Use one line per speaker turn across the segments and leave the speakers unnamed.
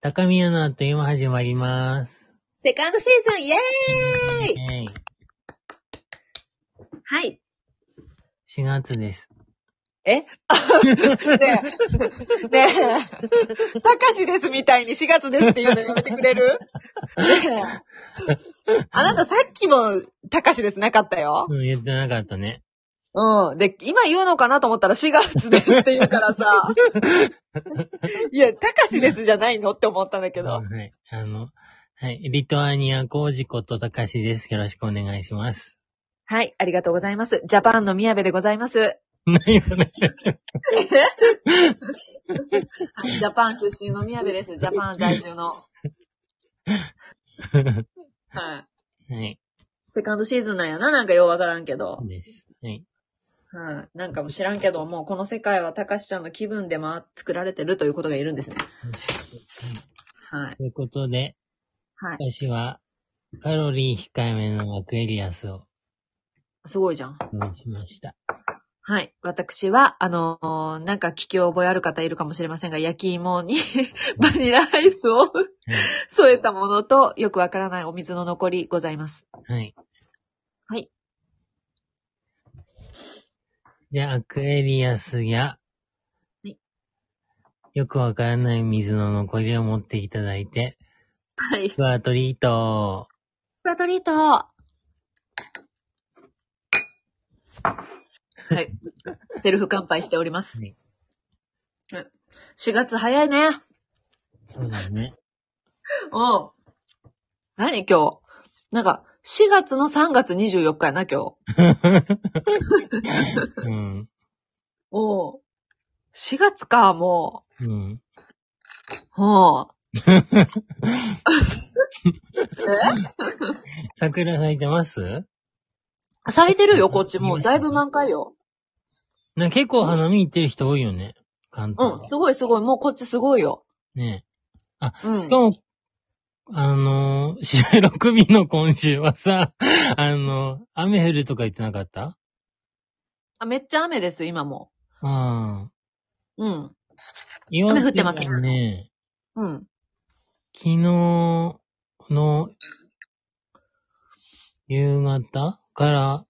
高宮のあっという間始まります。
セカンドシーズンイエーイ
えい。
はい。
4月です。
え？ねえ、ねえ、たかしですみたいに4月ですっていうのやめてくれる？ねえ。あなたさっきもたかしですなかったよ。
うん、言ってなかったね。
うん。で、今言うのかなと思ったら4月ですって言うからさ。いや、たかしですじゃないのって思ったんだけど。
はい。あの、はい。リトアニアコウジことたかしです。よろしくお願いします。
はい、ありがとうございます。ジャパンの宮部でございます。
何それ。
はいジャパン出身の宮部です。ジャパン在住の。はい。
はい。
セカンドシーズンなんやな、なんかようわからんけど。
です。はい。
はい。なんかも知らんけど、もうこの世界はたかしちゃんの気分でま作られてるということが言えるんですね。はい。
ということで、
はい。
私は、カロリー控えめのアクエリアスを
すごいじゃん。
用意しました。
はい。私は、あのーなんか聞き覚えある方いるかもしれませんが、焼き芋に バニラアイスを添えたものと、よくわからないお水の残りございます。
はい。
はい。
じゃあ、アクエリアスや、
はい
よくわからない水の残りを持っていただいて、
はい。
クワトリート
スタトリートはい。セルフ乾杯しております。
はい
4月早いね。
そうだね。
うん。何今日？なんか、4月の3月24日やな、今日。
うん。
おう4月か、も
うん。
う。ほう。え？
桜咲いてます？
咲いてるよ、こっちもう。だいぶ満開よ。
な結構花見行ってる人多いよね。関東。
うん、すごいすごい。もうこっちすごいよ。
ねあ、
うん
しかも、あのー、収録日の今週はさ、あの、雨降るとか言ってなかった？
あ、めっちゃ雨です、今も。
ああ。
うん。
岩
雨降ってます
手はね。
うん。
昨日の夕方から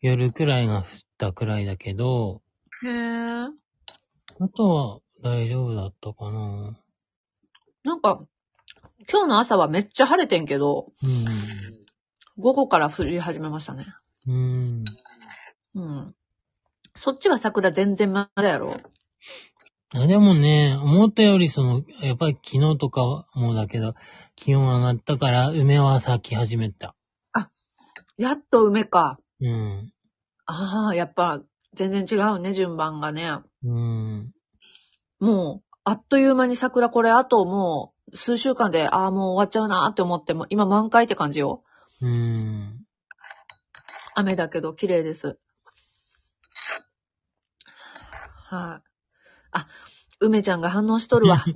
夜くらいが降ったくらいだけど、
へー。
あとは大丈夫だったかな。
なんか、今日の朝はめっちゃ晴れてんけど、午後から降り始めましたね。
うん。うん。
うん。そっちは桜全然まだやろ？
あでもね、思ったよりその、やっぱり昨日とかもだけど、気温上がったから梅は咲き始めた。
やっと梅か。
うん。
ああ、やっぱ全然違うね、順番がね。
うん。
もう、あっという間に桜これあともう数週間で、ああ、もう終わっちゃうなって思っても、今満開って感じよ。
うん。
雨だけど綺麗です。はい、あ、梅ちゃんが反応しとるわ。はい。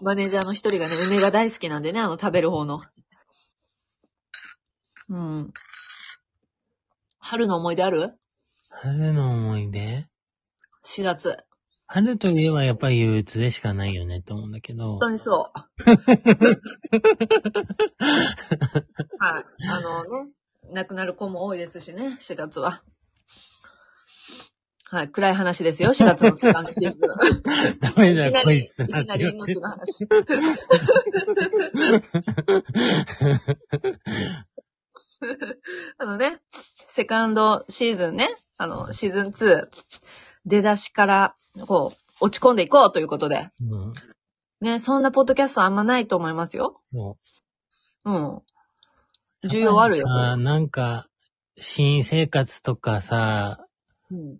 マネージャーの一人がね、梅が大好きなんでね、あの食べる方の。うん。春の思い出ある？
春の思い出
?4 月。
春といえばやっぱり憂鬱でしかないよねって思うんだけど
本。当にそう。はい。あのね、亡くなる子も多いですしね、4月は。はい。暗い話ですよ、4月のセカンドシーズン。
ダメだ
いきなり、い
こいつ。
きなり命の話。あのね、セカンドシーズンね、あの、シーズン2、出だしから、こう、落ち込んでいこうということで。
うん。
ね、そんなポッドキャストあんまないと思いますよ。
そう。
うん。需要あるよ、それ
あーなんか、新生活とかさ、
うん。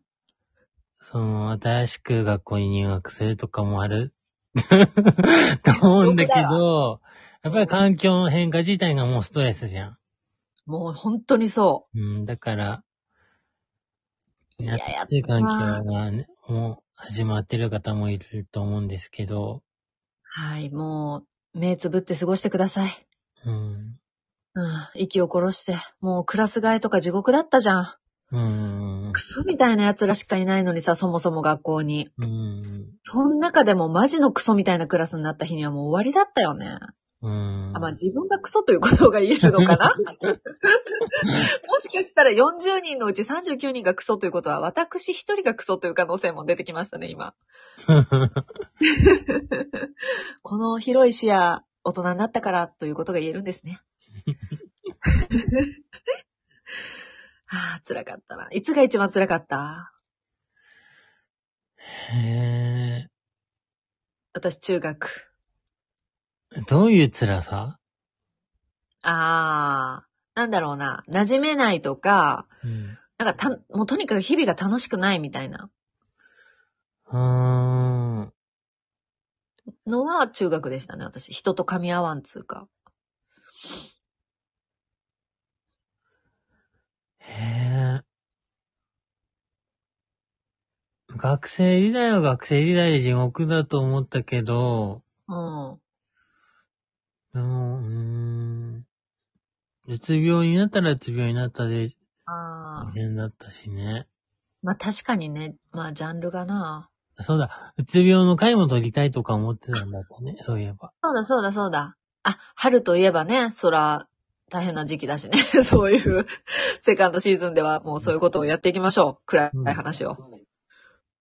その、新しく学校に入学するとかもある？と思うんだけど、やっぱり環境の変化自体がもうストレスじゃん。
もう本当にそ
うん、だから、
う。いや、や
暑い環境がね、もう始まってる方もいると思うんですけど、
はい、もう、目つぶって過ごしてください。
うん、
うん、息を殺して、もうクラス替えとか地獄だったじゃん。
うん。
クソみたいな奴らしかいないのにさ、そもそも学校に。
うん。そ
その中でもマジのクソみたいなクラスになった日にはもう終わりだったよね。
うん。
あ、まあ自分がクソということが言えるのかな？もしかしたら40人のうち39人がクソということは、私一人がクソという可能性も出てきましたね、今。この広い視野、大人になったからということが言えるんですね。ああ、辛かったな。いつが一番辛かった？
へ
私、中学。
え。どういう辛さ？
ああ、なんだろうな。馴染めないとか、
うん。
なんかた、もうとにかく日々が楽しくないみたいな
うーん。
のは中学でしたね、私。人と噛み合わんつうか。
へえ。学生時代は学生時代で地獄だと思ったけど、
うん。
でも、うーん。うつ病になったらうつ病になったで
ああ
大。変だったしね。
まあ確かにね、まあジャンルがな。
そうだ、うつ病の回も取りたいとか思ってたんだったね、そういえば。
そうだそうだそうだ。あ、春といえばね、そら、大変な時期だしね。そういう、セカンドシーズンではもうそういうことをやっていきましょう。暗い話を。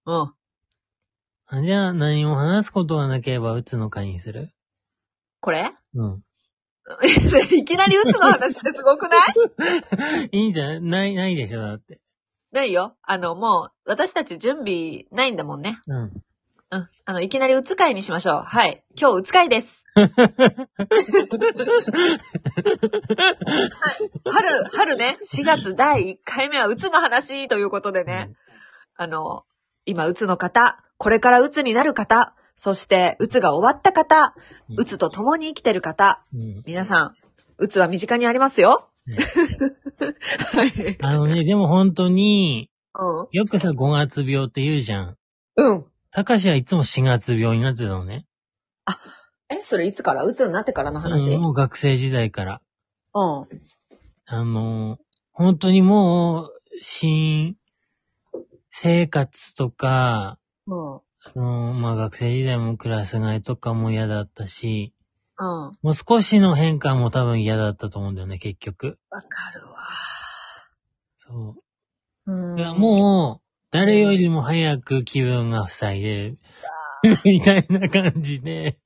うん。
あじゃあ、何も話すことがなければ、うつの回にする？
これ？
うん。
いきなり打つの話ってすごくない？
いいんじゃない？ない、ないでしょ、だって。
ないよ。あの、もう、私たち準備ないんだもんね。
うん。
うん。あの、いきなり打つ会にしましょう。はい。今日打つ会です。はい。春、春ね、4月第1回目は打つの話ということでね。あの、今、うつの方、これからうつになる方、そして、うつが終わった方、
う
つと共に生きてる方、
うん。
皆さん、うつは身近にありますよ。
ね
はい。
あのね、でも本当に、
うん。
よくさ、5月病って言うじゃん。
うん。
たかしはいつも4月病になってたのね。
え、それいつから？うつになってからの話、
うんもう学生時代から。
うん。
あの、本当にもう、新生活とか、
うん。
あのまあ学生時代もクラス替えとかも嫌だったし、
うん。
もう少しの変化も多分嫌だったと思うんだよね、結局。
わかるわ。
そうう。
ん
いや、もう、誰よりも早く気分が塞いでる。みたいな感じで。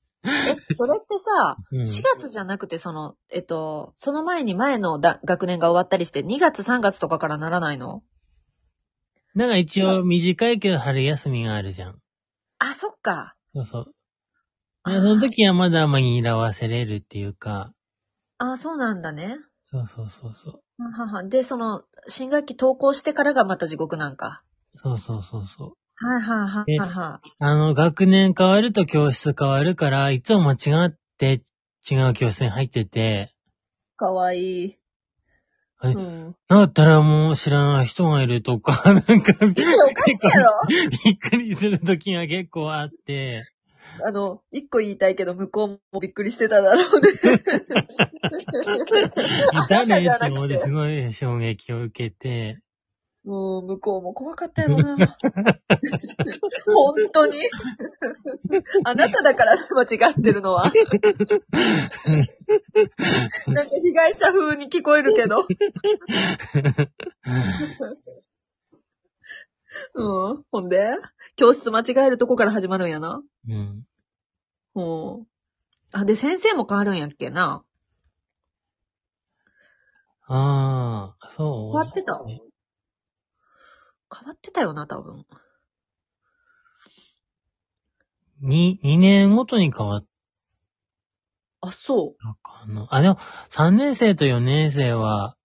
それってさ、
うん
4月じゃなくて、その、えっと、その前に前のだ学年が終わったりして、2月3月とかからならないの？
だから一応短いけど春休みがあるじゃん。
あ、そっか。
そうそう。
あ
でその時はまだ紛らわせれるっていうか、
あ、そうなんだね。
そうそうそうそう。
はははで、その、新学期登校してからがまた地獄なんか。
そうそうそうそう。
はいはいはい
え
はいは
あの、学年変わると教室変わるから、いつも間違って違う教室に入ってて、
い。かわいい。
はい。
うん。
だったらもう知らない人がいるとか、なんか、びっ
おかしいやろ。
くりする時が結構あって、
あの、一個言いたいけど、向こうもびっくりしてただろうね。
誰って思って。すごい衝撃を受けて、
もう、向こうも怖かったよな。本当に。あなただから間違ってるのは。なんか被害者風に聞こえるけど。うん。ほんで？教室間違えるとこから始まるんやな。
うん。
ほう。あ、で、先生も変わるんやっけな。
ああ、そう。
変わってた？変わってたよな、多分。
に、2年ごとに変わっ
あ、そう。
たかな。あ、でも、3年生と4年生は、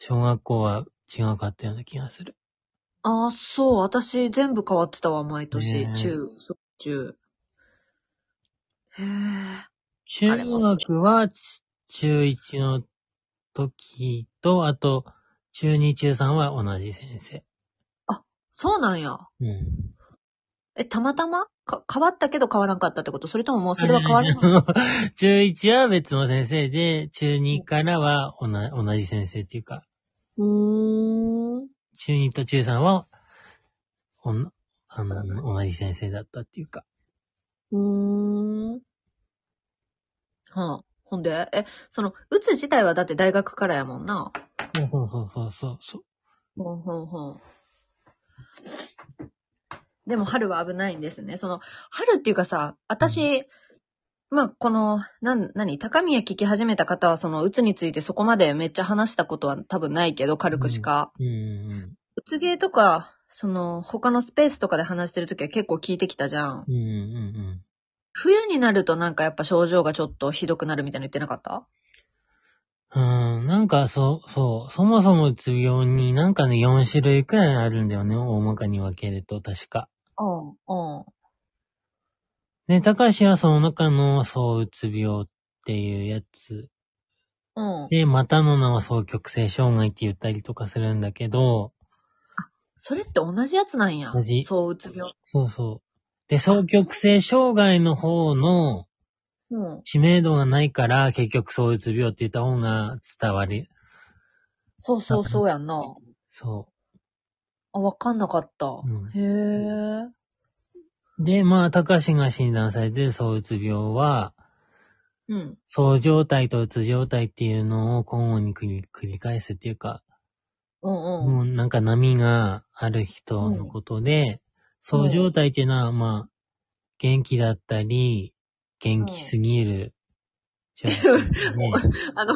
小学校は違かったような気がする。
あ、そう。私、全部変わってたわ、毎年。
ねえ
中、小、中。へえ。
中学は、中1の時と、あと、中2、中3は同じ先生。
そうなんや。
うん。
え、たまたま？か、変わったけど変わらんかったってこと？それとももうそれは変わらん
中1は別の先生で、中2からは同同じ先生っていうか、
うーん。
中2と中3は、おん、あの、同じ先生だったっていうか。
うーん。はあ。ほんで、え、その、うつ自体はだって大学からやもんな。
そうそうそうそうそう。
ほんほんほん。でも春は危ないんですね。その、春っていうかさ、私、まあ、この、なん、何高宮聞き始めた方は、その、うつについてそこまでめっちゃ話したことは多分ないけど、軽くしか。
うんうん
うつゲーとか、その、他のスペースとかで話してるときは結構聞いてきたじゃん。
うん。うんうんうん。
冬になるとなんかやっぱ症状がちょっとひどくなるみたいなの言ってなかった？
うん、なんかそう、そう、そもそもうつ病になんかね、4種類くらいあるんだよね、大まかに分けると、確か。
うん、うん。
で、高橋はその中の、そう、うつ病っていうやつ。
うん。
で、またの名は双極性障害って言ったりとかするんだけど、
それって同じやつなんや。
同じ
そう、うつ病。
そうそう。で、双極性障害の方の
うん。
知名度がないから、結局そううつ病って言った方が伝わる。
そうそうそうやんな。
そ
あ、わかんなかった。
ん
へえ。
う。で、まあ、高橋が診断されてるそううつ病は、
うん。
そう状態とうつ状態っていうのを交互に繰り繰り返すっていうか、
うんうん。
もうなんか波がある人のことで、そう状態っていうのは、まあ、元気だったり、元気すぎる状態で、
あの、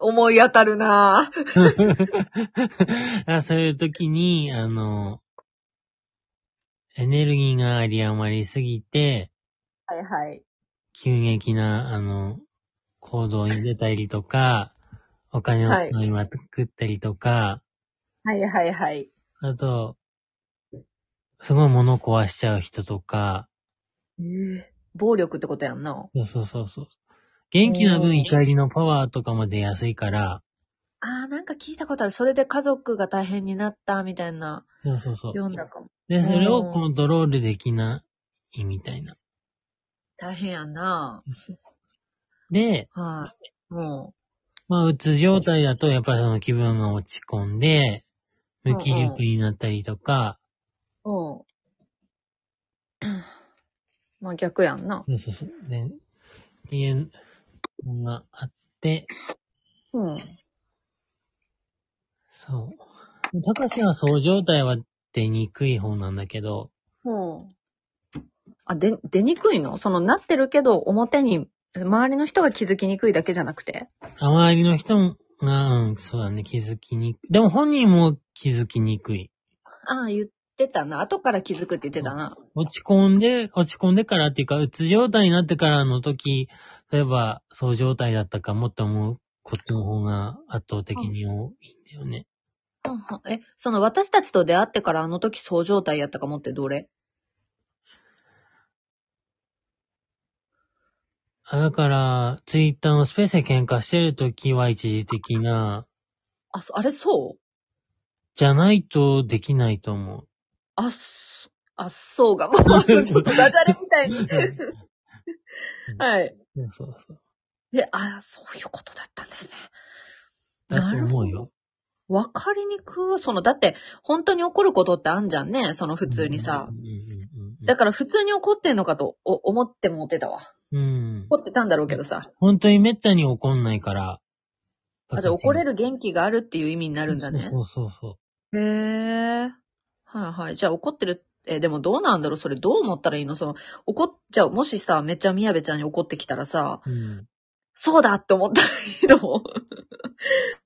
思い当たるなぁ。
あそういう時に、あの、エネルギーがあり余りすぎて、
はいはい。
急激な、あの、行動に出たりとか、お金を
はい
使いまくったりとか、
はいはいはい。
あと、すごい物壊しちゃう人とか、
ええ暴力ってことやんな。
そうそうそうそう。元気な
うん
分怒りのパワーとかも出やすいから、
ああ、なんか聞いたことある。それで家族が大変になったみたいな、
そうそうそう。
読んだかも。
で、それをコントロールできないみたいな。
大変やんな
で、
はい。も
まあ、うつ状態だと、やっぱりその気分が落ち込んで、無気力になったりとか、
う。うん。まあ逆やんな。
そうそうそう。で、っていうのがあって、
うん。
そう。高橋はそう状態は出にくい方なんだけど、
うん。あ、で、出にくいの？その、なってるけど、表に、周りの人が気づきにくいだけじゃなくて？
周りの人が、うん、そうだね、気づきにくい。でも本人も気づきにくい。
ああ、言ってたな。後から気づくって言ってたな。
落ち込んで、落ち込んでからっていうか、うつ状態になってからの時、例えば、そう状態だったかもって思うことの方が圧倒的に多いんだよね。
はんはんえ、その私たちと出会ってからあの時そう状態やったかもってどれ？
あだから、ツイッターのスペースで喧嘩してる時は一時的な、
あ、そあれそう？
じゃないとできないと思う。
あ、そあ、そうが、もう、ちょっとダジャレみたいに。はい。
そうそうそう。
え、あ、そういうことだったんですね。
だと思うよ。
わかりにくい。その、だって、本当に起こることってあんじゃんね。その普通にさだから普通に起こってんのかとお思ってもってたわ。
うんうん。うん
起。こってたんだろうけどさ。
本当に滅多に起こんないから。
あ、じゃあ怒れ
る
る元気があるっていう意味になるんだね。
そうそうそう。
へえ。はいはい。じゃあ怒ってる。え、でもどうなんだろうそれどう思ったらいいの？その、怒っちゃう。もしさ、めっちゃみやべちゃんに怒ってきたらさ、
うん。
そうだって思ったらいいの、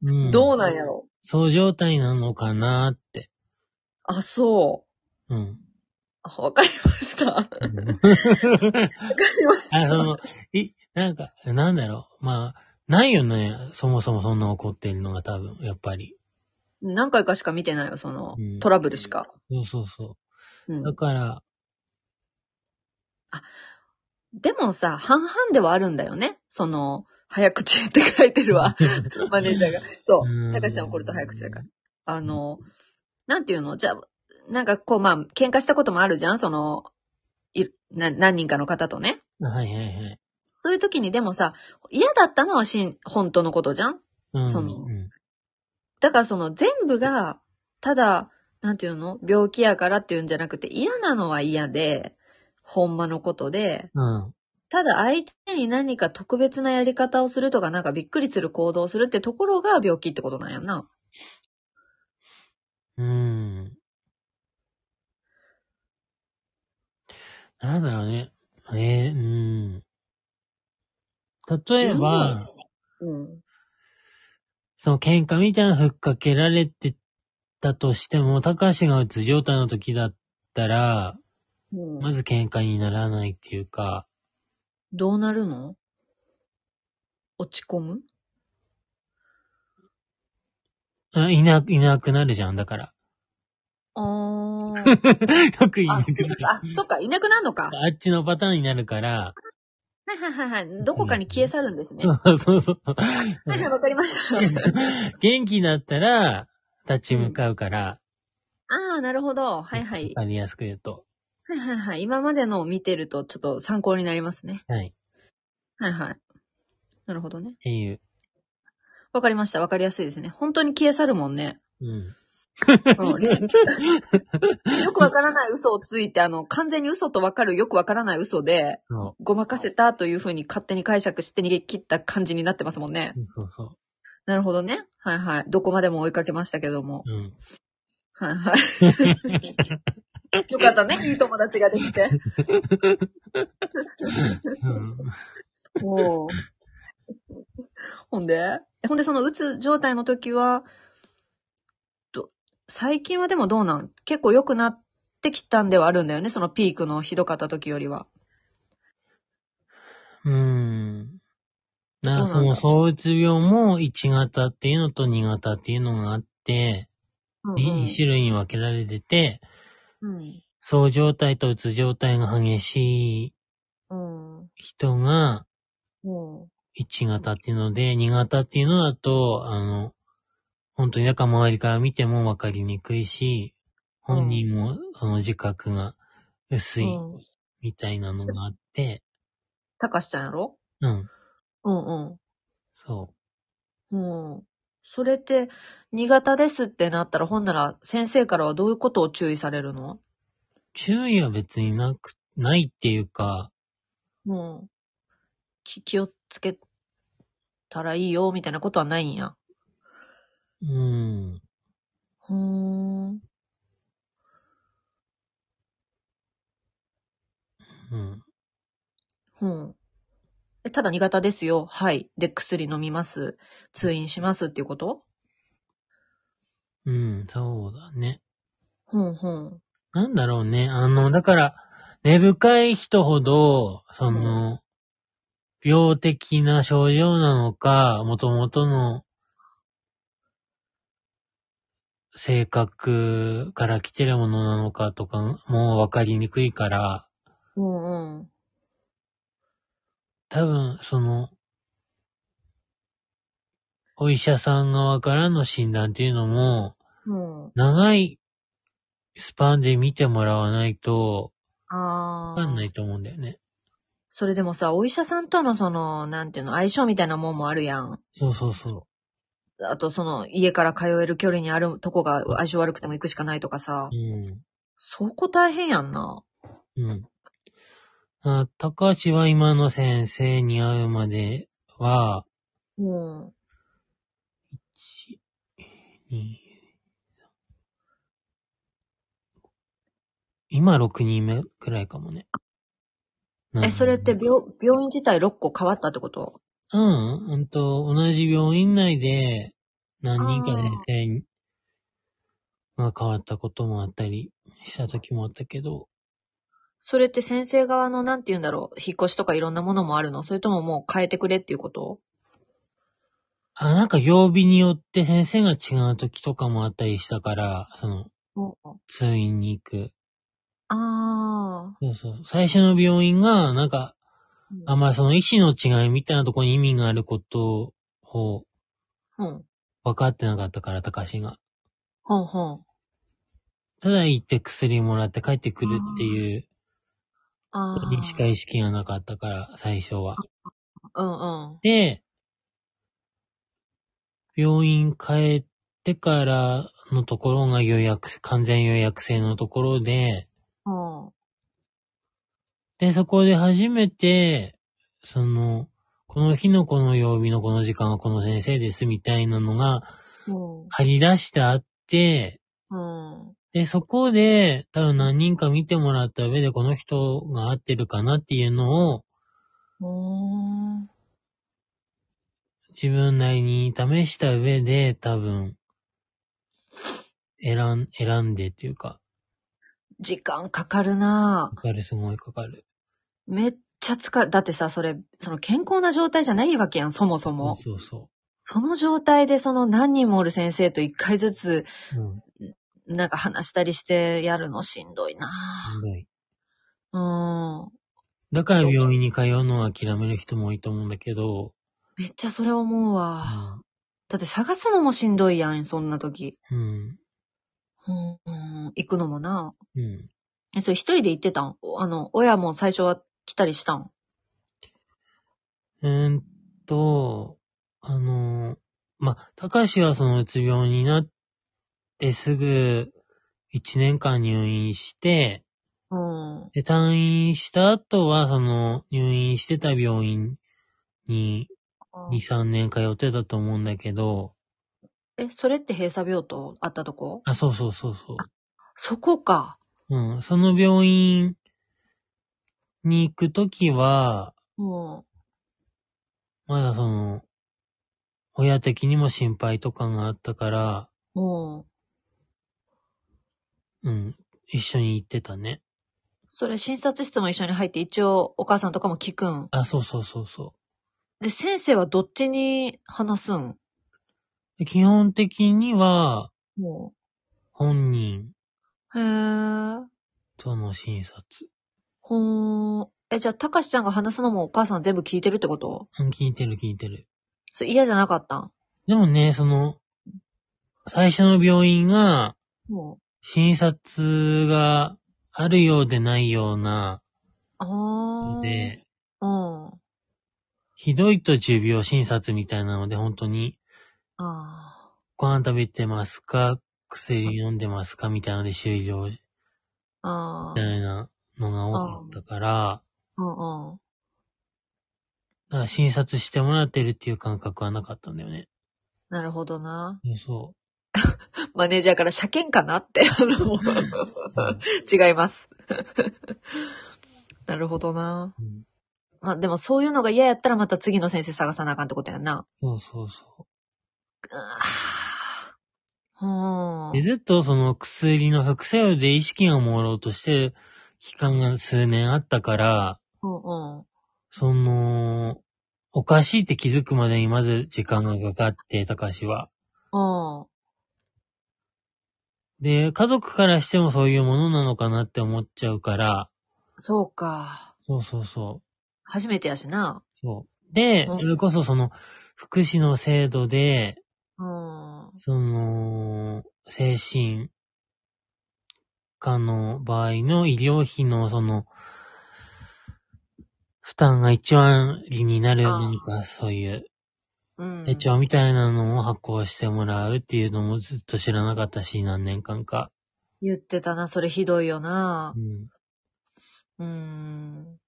うん、
どうなんやろ？
そう状態なのかなって。
あ、そう。
うん。
あわかりました。わか
うん
りました。
の、い、なんか、なんだろう。まあ、ないよね。そもそもそんな怒ってるのが多分、やっぱり。
何回かしか見てないよ、その
うん、
トラブルしか。
そうそうそうう。
ん
だから、
でもさ、半々ではあるんだよね。その、早口って書いてるわ。マネージャーが。そうう。
ん
高橋さん怒ると早口だから。あの、なんていうの？じゃあ、なんかこう、まあ、喧嘩したこともあるじゃん？その、いな何人かの方とね。
はいはいはい。
そういう時にでもさ、嫌だったのはしん、本当のことじゃん？
うん、
その
うん。
だからその全部が、ただ、なんていうの？病気やからっていうんじゃなくて、嫌なのは嫌で、ほんまのことで、
うん。
ただ相手に何か特別なやり方をするとか、なんかびっくりする行動をするってところが病気ってことなんやんな。
うん。なんだろうね。えー、うん。例えば、
うん。
その喧嘩みたいなのふっかけられてたとしても、高橋がうつ状態の時だったら、
うん、
まず喧嘩にならないっていうか、
どうなるの？落ち込む？
あいな、いなくなるじゃん、だから。
あー。
よく言い
あ、
な
そっか、あそっか、いなくなるのか。
あっちのパターンになるから、
はいはいはいはい。どこかに消え去るんですね。
そ
は
うそうそう。
いはい、わかりました。
元気だったら、立ち向かうから、
ああ、なるほど。はいはい
わ。かりやすく言うと。
はいはいはい。今までのを見てるとちょっと参考になりますね。
はい。
はいはい。なるほどね。
っていう。
わかりました。わかりやすいですね。本当に消え去るもんね。
うん。
うん よくわからない嘘をついて、あの、完全に嘘とわかるよくわからない嘘で、
そ
ごまかせたというふうに勝手に解釈して逃げ切った感じになってますもんね。
う。そうそ
なるほどね。はいはい。どこまでも追いかけましたけども。
う。うん。
はいはい。よかったね。いい友達ができて。
うん
おーほんで？ほんで、そのうつ状態の時は、ど最近はでもどうなん？結構良くなってきたんではあるんだよね？そのピークのひどかった時よりは。
うん。な、
どうなんだ
その、躁うつ病も1型っていうのと2型っていうのがあって、
うん
い2種類に分けられてて、
うん。
躁状態とうつ状態が激しい
うん。
人が
うん。
1型っていうので、2型っていうのだと、あの、本当にだから周りから見ても分かりにくいし、本人もその自覚が薄い
うん。
みたいなのがあって、
たかしちゃんやろ？
うん、
うん
そ
うん。うん。それって、新潟ですってなったら、ほんなら先生からはどういうことを注意されるの？
う。注意は別になく、ないっていうか、
うん。き気をつけたらいいよ、みたいなことはないんや？
うん、
ふーん。
うん。
うん。えただ新潟ですよ。はい。で、薬飲みます。通院しますっていうこと？
うん、そうだね。
ふんふん。
なんだろうね。あの、だから、根深い人ほど、その、病的な症状なのか、元々の性格から来てるものなのかとか、もう分かりにくいから、
うんうん。
多分、その、お医者さん側からの診断っていうのも、
うん。
長いスパンで見てもらわないと、
あ
わかんな
あ。
いと思うんだよね。
それでもさ、お医者さんとのその、なんていうの、相性みたいなもんもあるやん。
そうそうそ
あと、その、家から通える距離にあるとこが相性悪くても行くしかないとかさ
う。。うん。
そこ大変やんな。
うん。あ高橋は今の先生に会うまでは、
うん。
1、2、今6人目くらいかもね。
え、それって病、病院自体6個変わったってこと？
うん、うんと、同じ病院内で何人か先生が変わったこともあったりした時もあったけど、
それって先生側のなんて言うんだろう、引っ越しとかいろんなものもあるの？それとももう変えてくれっていうこと？
あ、なんか曜日によって先生が違う時とかもあったりしたから、その、
うん。
通院に行く。
ああ。
そうそう。最初の病院が、なんか、あんまりその意思の違いみたいなところに意味があることを
うん。
分かってなかったから、高橋が。
ほんほん。
ただ行って薬もらって帰ってくるっていう、
ああ。
にしか意識がなかったから、最初は。
うんうん。
で、病院帰ってからのところが予約、完全予約制のところで、
うん。
で、そこで初めて、その、この日のこの曜日のこの時間はこの先生ですみたいなのが
うん。
張り出してあって、
うん。
で、そこで多分何人か見てもらった上でこの人が合ってるかなっていうのを
うん。
自分なりに試した上で多分選ん、選んでっていうか、
時間かかるな
かかる、すごいかかる。
めっちゃ疲れ、だってさ、それ、その健康な状態じゃないわけやん、そもそ
そう
も。
そうそ
その状態でその何人もおる先生と一回ずつ、
う。うん。
なんか話したりしてやるのしんどいな
しんどい。
うん。
だから病院に通うのは諦める人も多いと思うんだけど、
めっちゃそれ思うわ。だって探すのもしんどいやん、そんな時。
うん。
うん、うん、行くのもな。
うん。
え、それ一人で行ってたん？あの、親も最初は来たりしたん？
うーんと、あの、ま、高橋はそのうつ病になってすぐ1年間入院して、
うん。
で、退院した後はその入院してた病院に2、3年通ってたと思うんだけど、
え、それって閉鎖病棟あったとこ？
あ、そうそうそうそ
そこか。
う。うん、その病院に行くときは、
うん。
まだその、親的にも心配とかがあったから、
うん。
うん、一緒に行ってたね。
それ診察室も一緒に入って一応お母さんとかも聞くん？
あ、そうそうそうそ
で、先生はどっちに話すん？
う。基本的には、
も
本人
う。へー。
との診察。
ほーん。え、じゃあ、たかしちゃんが話すのもお母さん全部聞いてるってこと？
うん、聞いてる聞いてる。
それ嫌じゃなかったん？
でもね、その、最初の病院が、
も
診察があるようでないような、
う。あー。
で、
うん。
ひどいと重病診察みたいなので、本当に、
あ
ご飯食べてますか？薬飲んでますか？みたいなので終了み
ー。あ
た
ー。
いなのが多かったから、
うんうん。
だから診察してもらってるっていう感覚はなかったんだよね。
なるほどな。
そ
マネージャーから車検かなって、あの、違います。なるほどな。
うん
まあでもそういうのが嫌やったらまた次の先生探さなあかんってことやんな。
そうそうそう。
うん。
でずっとその薬の副作用で意識が朦朧としてる期間が数年あったから、
うんうん。
その、おかしいって気づくまでにまず時間がかかって、高橋は。
うん。
で、家族からしてもそういうものなのかなって思っちゃうから、
そうか。
そうそうそう。
初めてやしな。
そう。で、
うん
それこそその、福祉の制度で、
うん。
その、精神科の場合の医療費のその、負担が1割になる
あー
何かそういう
うん。
手帳みたいなのを発行してもらうっていうのもずっと知らなかったし、何年間か。
言ってたな、それひどいよな
う。ん。
うん。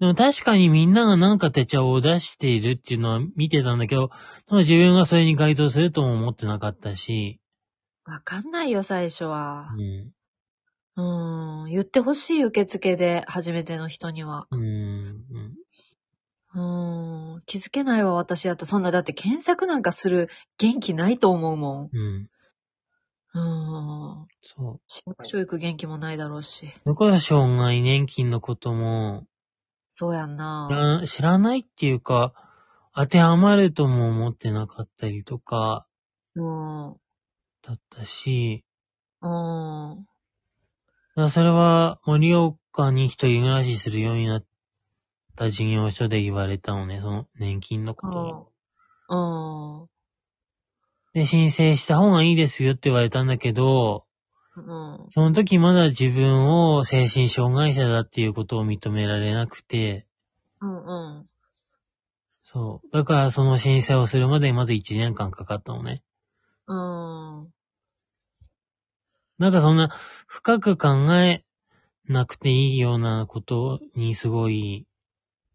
でも確かにみんながなんか手帳を出しているっていうのは見てたんだけど、でも自分がそれに該当するとも思ってなかったし、
わかんないよ、最初は
う。ん。
うん。言ってほしい、受付で、初めての人には。
うん。うん。
うん。気づけないわ、私やったら。そんな、だって検索なんかする元気ないと思うもん。
うん。
うん。
そう。
市役所行く元気もないだろうし。
それこそ障害年金のことも
そうやん
知
な。
ら、知らないっていうか、当てはまるとも思ってなかったりとか、
うん。
だったし、
うん。
それは盛岡に一人暮らしするようになった事業所で言われたのね、その年金のことを。
うん。
で、申請した方がいいですよって言われたんだけど、
うん。
その時まだ自分を精神障害者だっていうことを認められなくて、
うん。うん。
そう。だからその申請をするまでにまず1年間かかったのね。
うん。
なんかそんな深く考えなくていいようなことにすごい、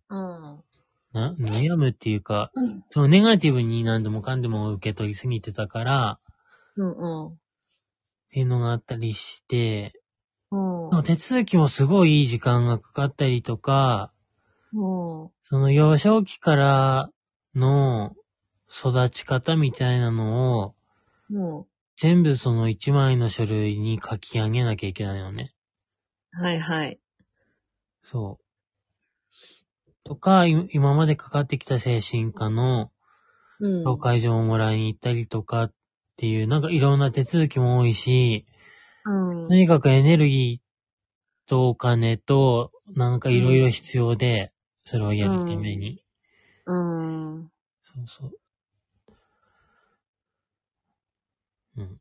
うん。
な、悩むっていうか、
うん
そのネガティブに何でもかんでも受け取りすぎてたから、
うん
っていうのがあったりして、
うん。
手続きもすごいいい時間がかかったりとか、
うん。
その幼少期からの育ち方みたいなのを、
うん。
全部その一枚の書類に書き上げなきゃいけないのね。
はいはい。
そう。とか、い今までかかってきた精神科の
うん。
紹介状をもらいに行ったりとかっていう、なんかいろんな手続きも多いし、
うん。
とにかくエネルギーとお金と、なんかいろいろ必要で、それをやるために。
うん。
そうそう。うん。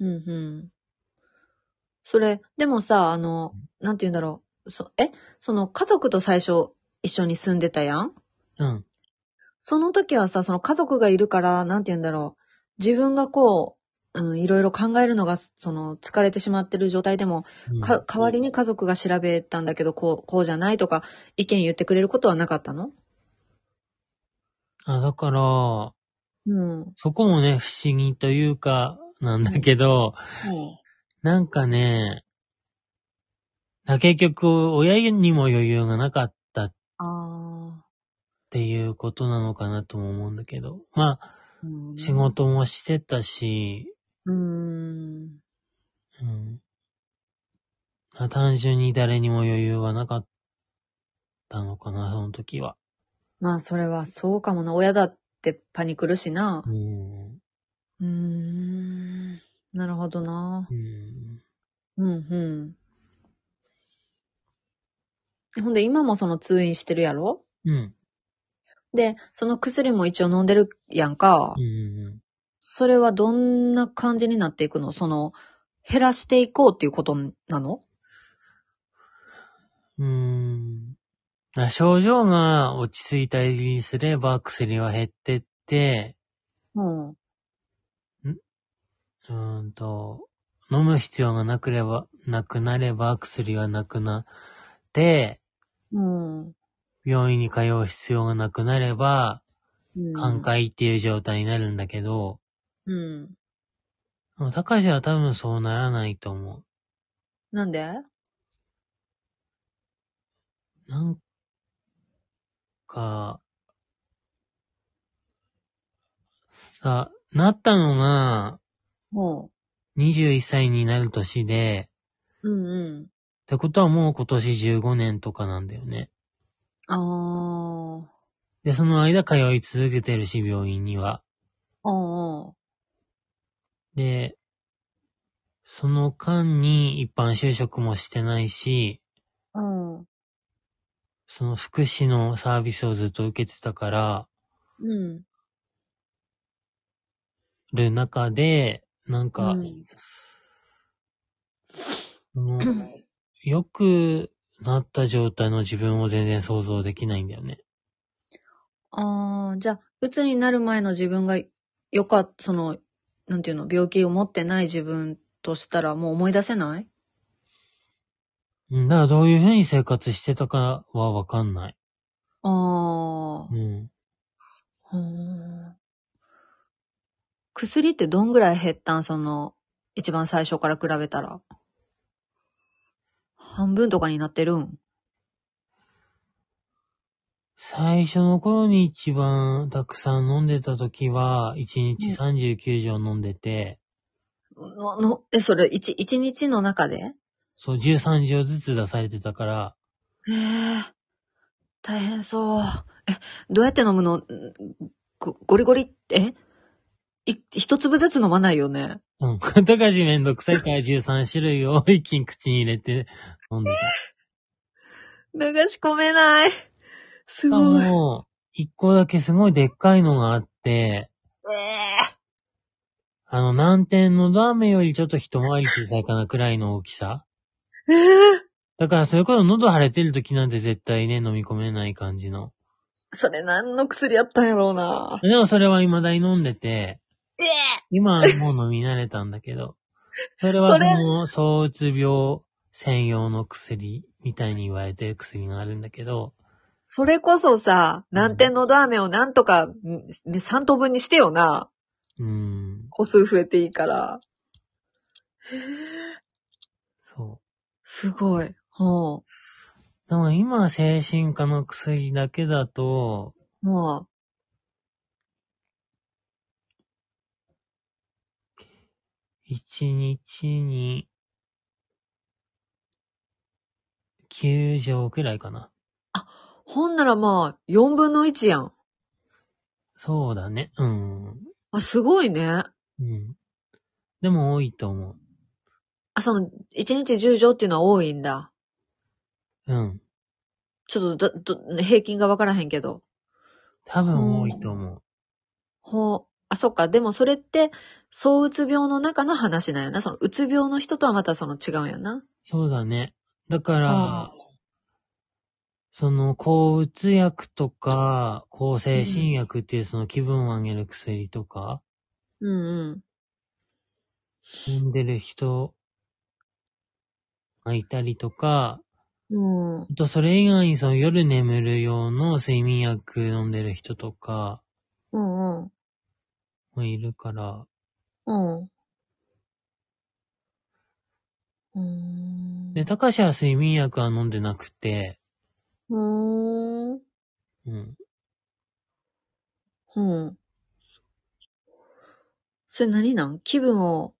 うんうん。それ、でもさ、あの、なんて言うんだろう。そ、え？その家族と最初一緒に住んでたやん？
うん。
その時はさ、その家族がいるから、なんて言うんだろう。自分がこう、うん、いろいろ考えるのが、その、疲れてしまってる状態でも、
うん
か、代わりに家族が調べたんだけど、こう、こうじゃないとか、意見言ってくれることはなかったの？
あ、だから、
うん。
そこもね、不思議というか、なんだけど、なんかね、あ結局、親にも余裕がなかったっ
あ
ていうことなのかなとも思うんだけど。まあ、
あ。うん
仕。事もしてたし、
うーん。
うん。まあ単純に誰にも余裕はなかったのかな、その時は。
まあ、それはそうかもな。親だってパニクるしな
う。ん。
うーん。なるほどな
う。ん。
うん、うん。ほんで、今もその通院してるやろ？
うん。
で、その薬も一応飲んでるやんか。
うん。
それはどんな感じになっていくの？その、減らしていこうっていうことなの？
うん。あ症状が落ち着いたりすれば薬は減ってって、
うん。
うーんと、飲む必要がなくれば、なくなれば薬はなくなって、
うん。
病院に通う必要がなくなれば、
うん。
寛解っていう状態になるんだけど、
うん。
でも高橋は多分そうならないと思
なんで？
う。なんか、あ、なったのが
も
21歳になる年で、
う。うんうん。
ってことはもう今年15年とかなんだよね。
あー。
で、その間通い続けてるし、病院には。
うんうん。
で、その間に一般就職もしてないし、
うん。
その福祉のサービスをずっと受けてたから、
うん。
る中で、なんか、
うん
その 良くなった状態の自分を全然想像できないんだよね。
あー、じゃあ、鬱になる前の自分がよかった、その、なんていうの、病気を持ってない自分としたらもう思い出せない？
うんだからどういうふうに生活してたかはわかんない。
あー
う。ん。
ほー薬ってどんぐらい減ったん？その、一番最初から比べたら。半分とかになってるん？
最初の頃に一番たくさん飲んでた時は、1日39錠飲んでて、
の、の、え、それ、一、一日の中で？
そう13錠ずつ出されてたから、
へえ、大変そう。え、どうやって飲むの？んごゴリゴリ？って、え？い、一粒ずつ飲まないよね？
うん。高橋めんどくさいから13種類を一気に口に入れて飲んでた。
流し込めない。す
しか
ごい。え
も、一個だけすごいでっかいのがあって、
え
あの、南天のダーメよりちょっと一回り小さいかなくらいの大きさ。
ええ
だからそれこそ喉腫れてる時なんて絶対ね、飲み込めない感じの。
それ何の薬やったんやろうな。
でもそれは未だに飲んでて、
ええ
今はもう飲み慣れたんだけど。それは
それ
その、躁うつ病専用の薬みたいに言われてる薬があるんだけど、
それこそさ、難点のど飴をなんとか、ん3等分にしてよな。
うん、
個数増えていいから。
そ
すごい。ほ
う。でも今、精神科の薬だけだと、
う。も
1日に9錠くらいかな。
う、ほんならまあ、4分の1やん。
そうだね。うん。
あ、すごいね。
うん。でも多いと思う。
あ、その、1日10錠っていうのは多いんだ。
うん。
ちょっとど、ど、平均がわからへんけど。
多分多いと思う。
ほう。あ、そっか。でもそれって、躁うつ病の中の話なんやな。その、うつ病の人とはまたその違うんやな。
そうだね。だから
あ、
その、抗うつ薬とか、抗精神薬っていうその気分を上げる薬とか、
うんうん。
飲んでる人がいたりとか、
うん。
あとそれ以外にその夜眠る用の睡眠薬飲んでる人とか
うんうん。
もいるから、
うん。うーん。
で、高橋は睡眠薬は飲んでなくて、
うーん。
うん。
うん。それ何なん？気分を、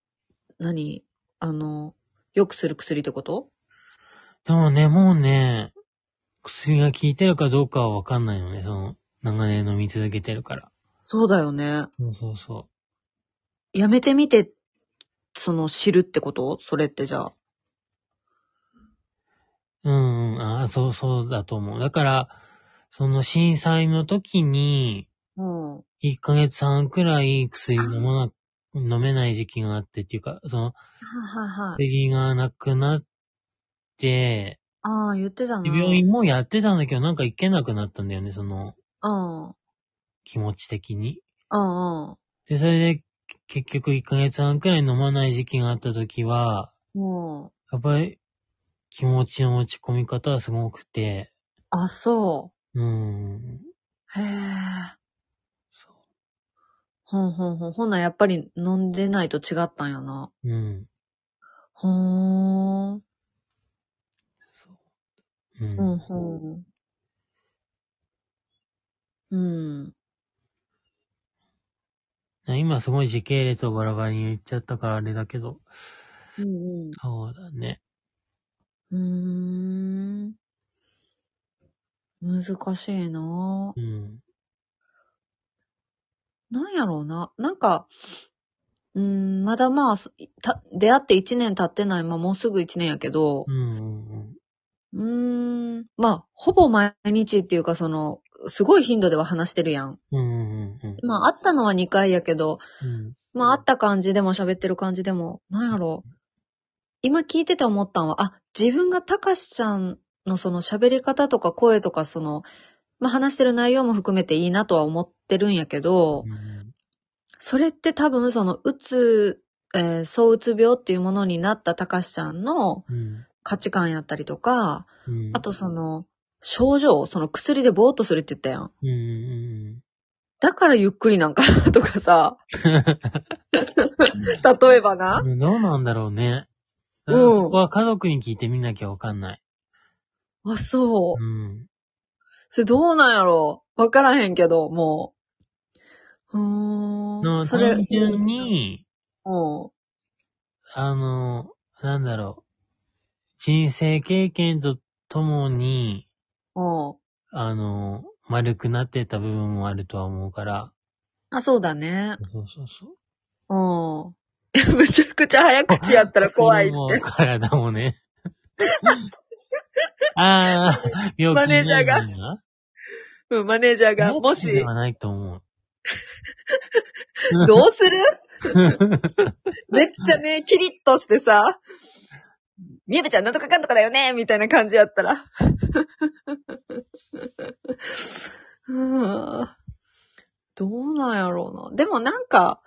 何？あの、良くする薬ってこと？
でもね、もうね、薬が効いてるかどうかはわかんないよね、その、長年飲み続けてるから。
そうだよね。
そうそうそ
やめてみて、その、知るってこと？それってじゃあ。
う。うんうん、ああ、そうそうだと思う。だから、その震災の時に、
うん。
1ヶ月半くらい薬飲まな、飲めない時期があってっていうか、その、
はいはいはい。
薬がなくなって、
ああ、言ってたな。
病院もやってたんだけど、なんか行けなくなったんだよね、その、
うん。
気持ち的に。
うんうん。
で、それで、結局1ヶ月半くらい飲まない時期があった時は、
うん。
やっぱり気持ちの落ち込み方はすごくて、
あ、そう
ーん。
う。へえ。
そ
ほんほんほん。ほんならやっぱり飲んでないと違ったんやな。
う。うん。
ほーん。
そう。うん。
うん、ほん。うん。
今すごい時系列をバラバラに言っちゃったからあれだけど、
うん
そうだね。
うん。うーん。難しいなぁ
うん。
なんやろうな。なんか、うーん、まだまあ、すた、出会って1年経ってない、まあもうすぐ1年やけど
う、んうん
うーん、まあ、ほぼ毎日っていうかその、すごい頻度では話してるやん。
うん。うんうんうん
まあ、会ったのは2回やけど、
うん。
まあ、会った感じでも喋ってる感じでも、なんやろう。今聞いてて思ったんは、あ、自分がたかしちゃんのその喋り方とか声とかその、まあ話してる内容も含めていいなとは思ってるんやけど、
うん
それって多分その、うつ、えー、躁うつ病っていうものになったたかしちゃんの
うん。
価値観やったりとか、
うん。
あとその、症状、その薬でぼーっとするって言ったやん。
うんうん
だからゆっくりなんかなとかさ、例えばな。
うん。どうなんだろうね。
うん
そこは家族に聞いてみなきゃわかんない。
あ、そう。
うん。
それどうなんやろ？わからへんけど、もう。うー
の、
ん。それ、
単純に、
うん。
あの、なんだろう。人生経験とともに、
うん。
あの、丸くなってた部分もあるとは思うから。
あ、そうだね。
そうそうそう。
うん。むちゃくちゃ早口やったら怖いっ
もう
て。
体もね。ああ、
マネージャー
が
うん、マネージャーが、もし
で、はないと思う。
どうする？めっちゃ目キリッとしてさ、みやべちゃんなんとかかんとかだよねみたいな感じやったら。うんどうなんやろうな。でもなんか、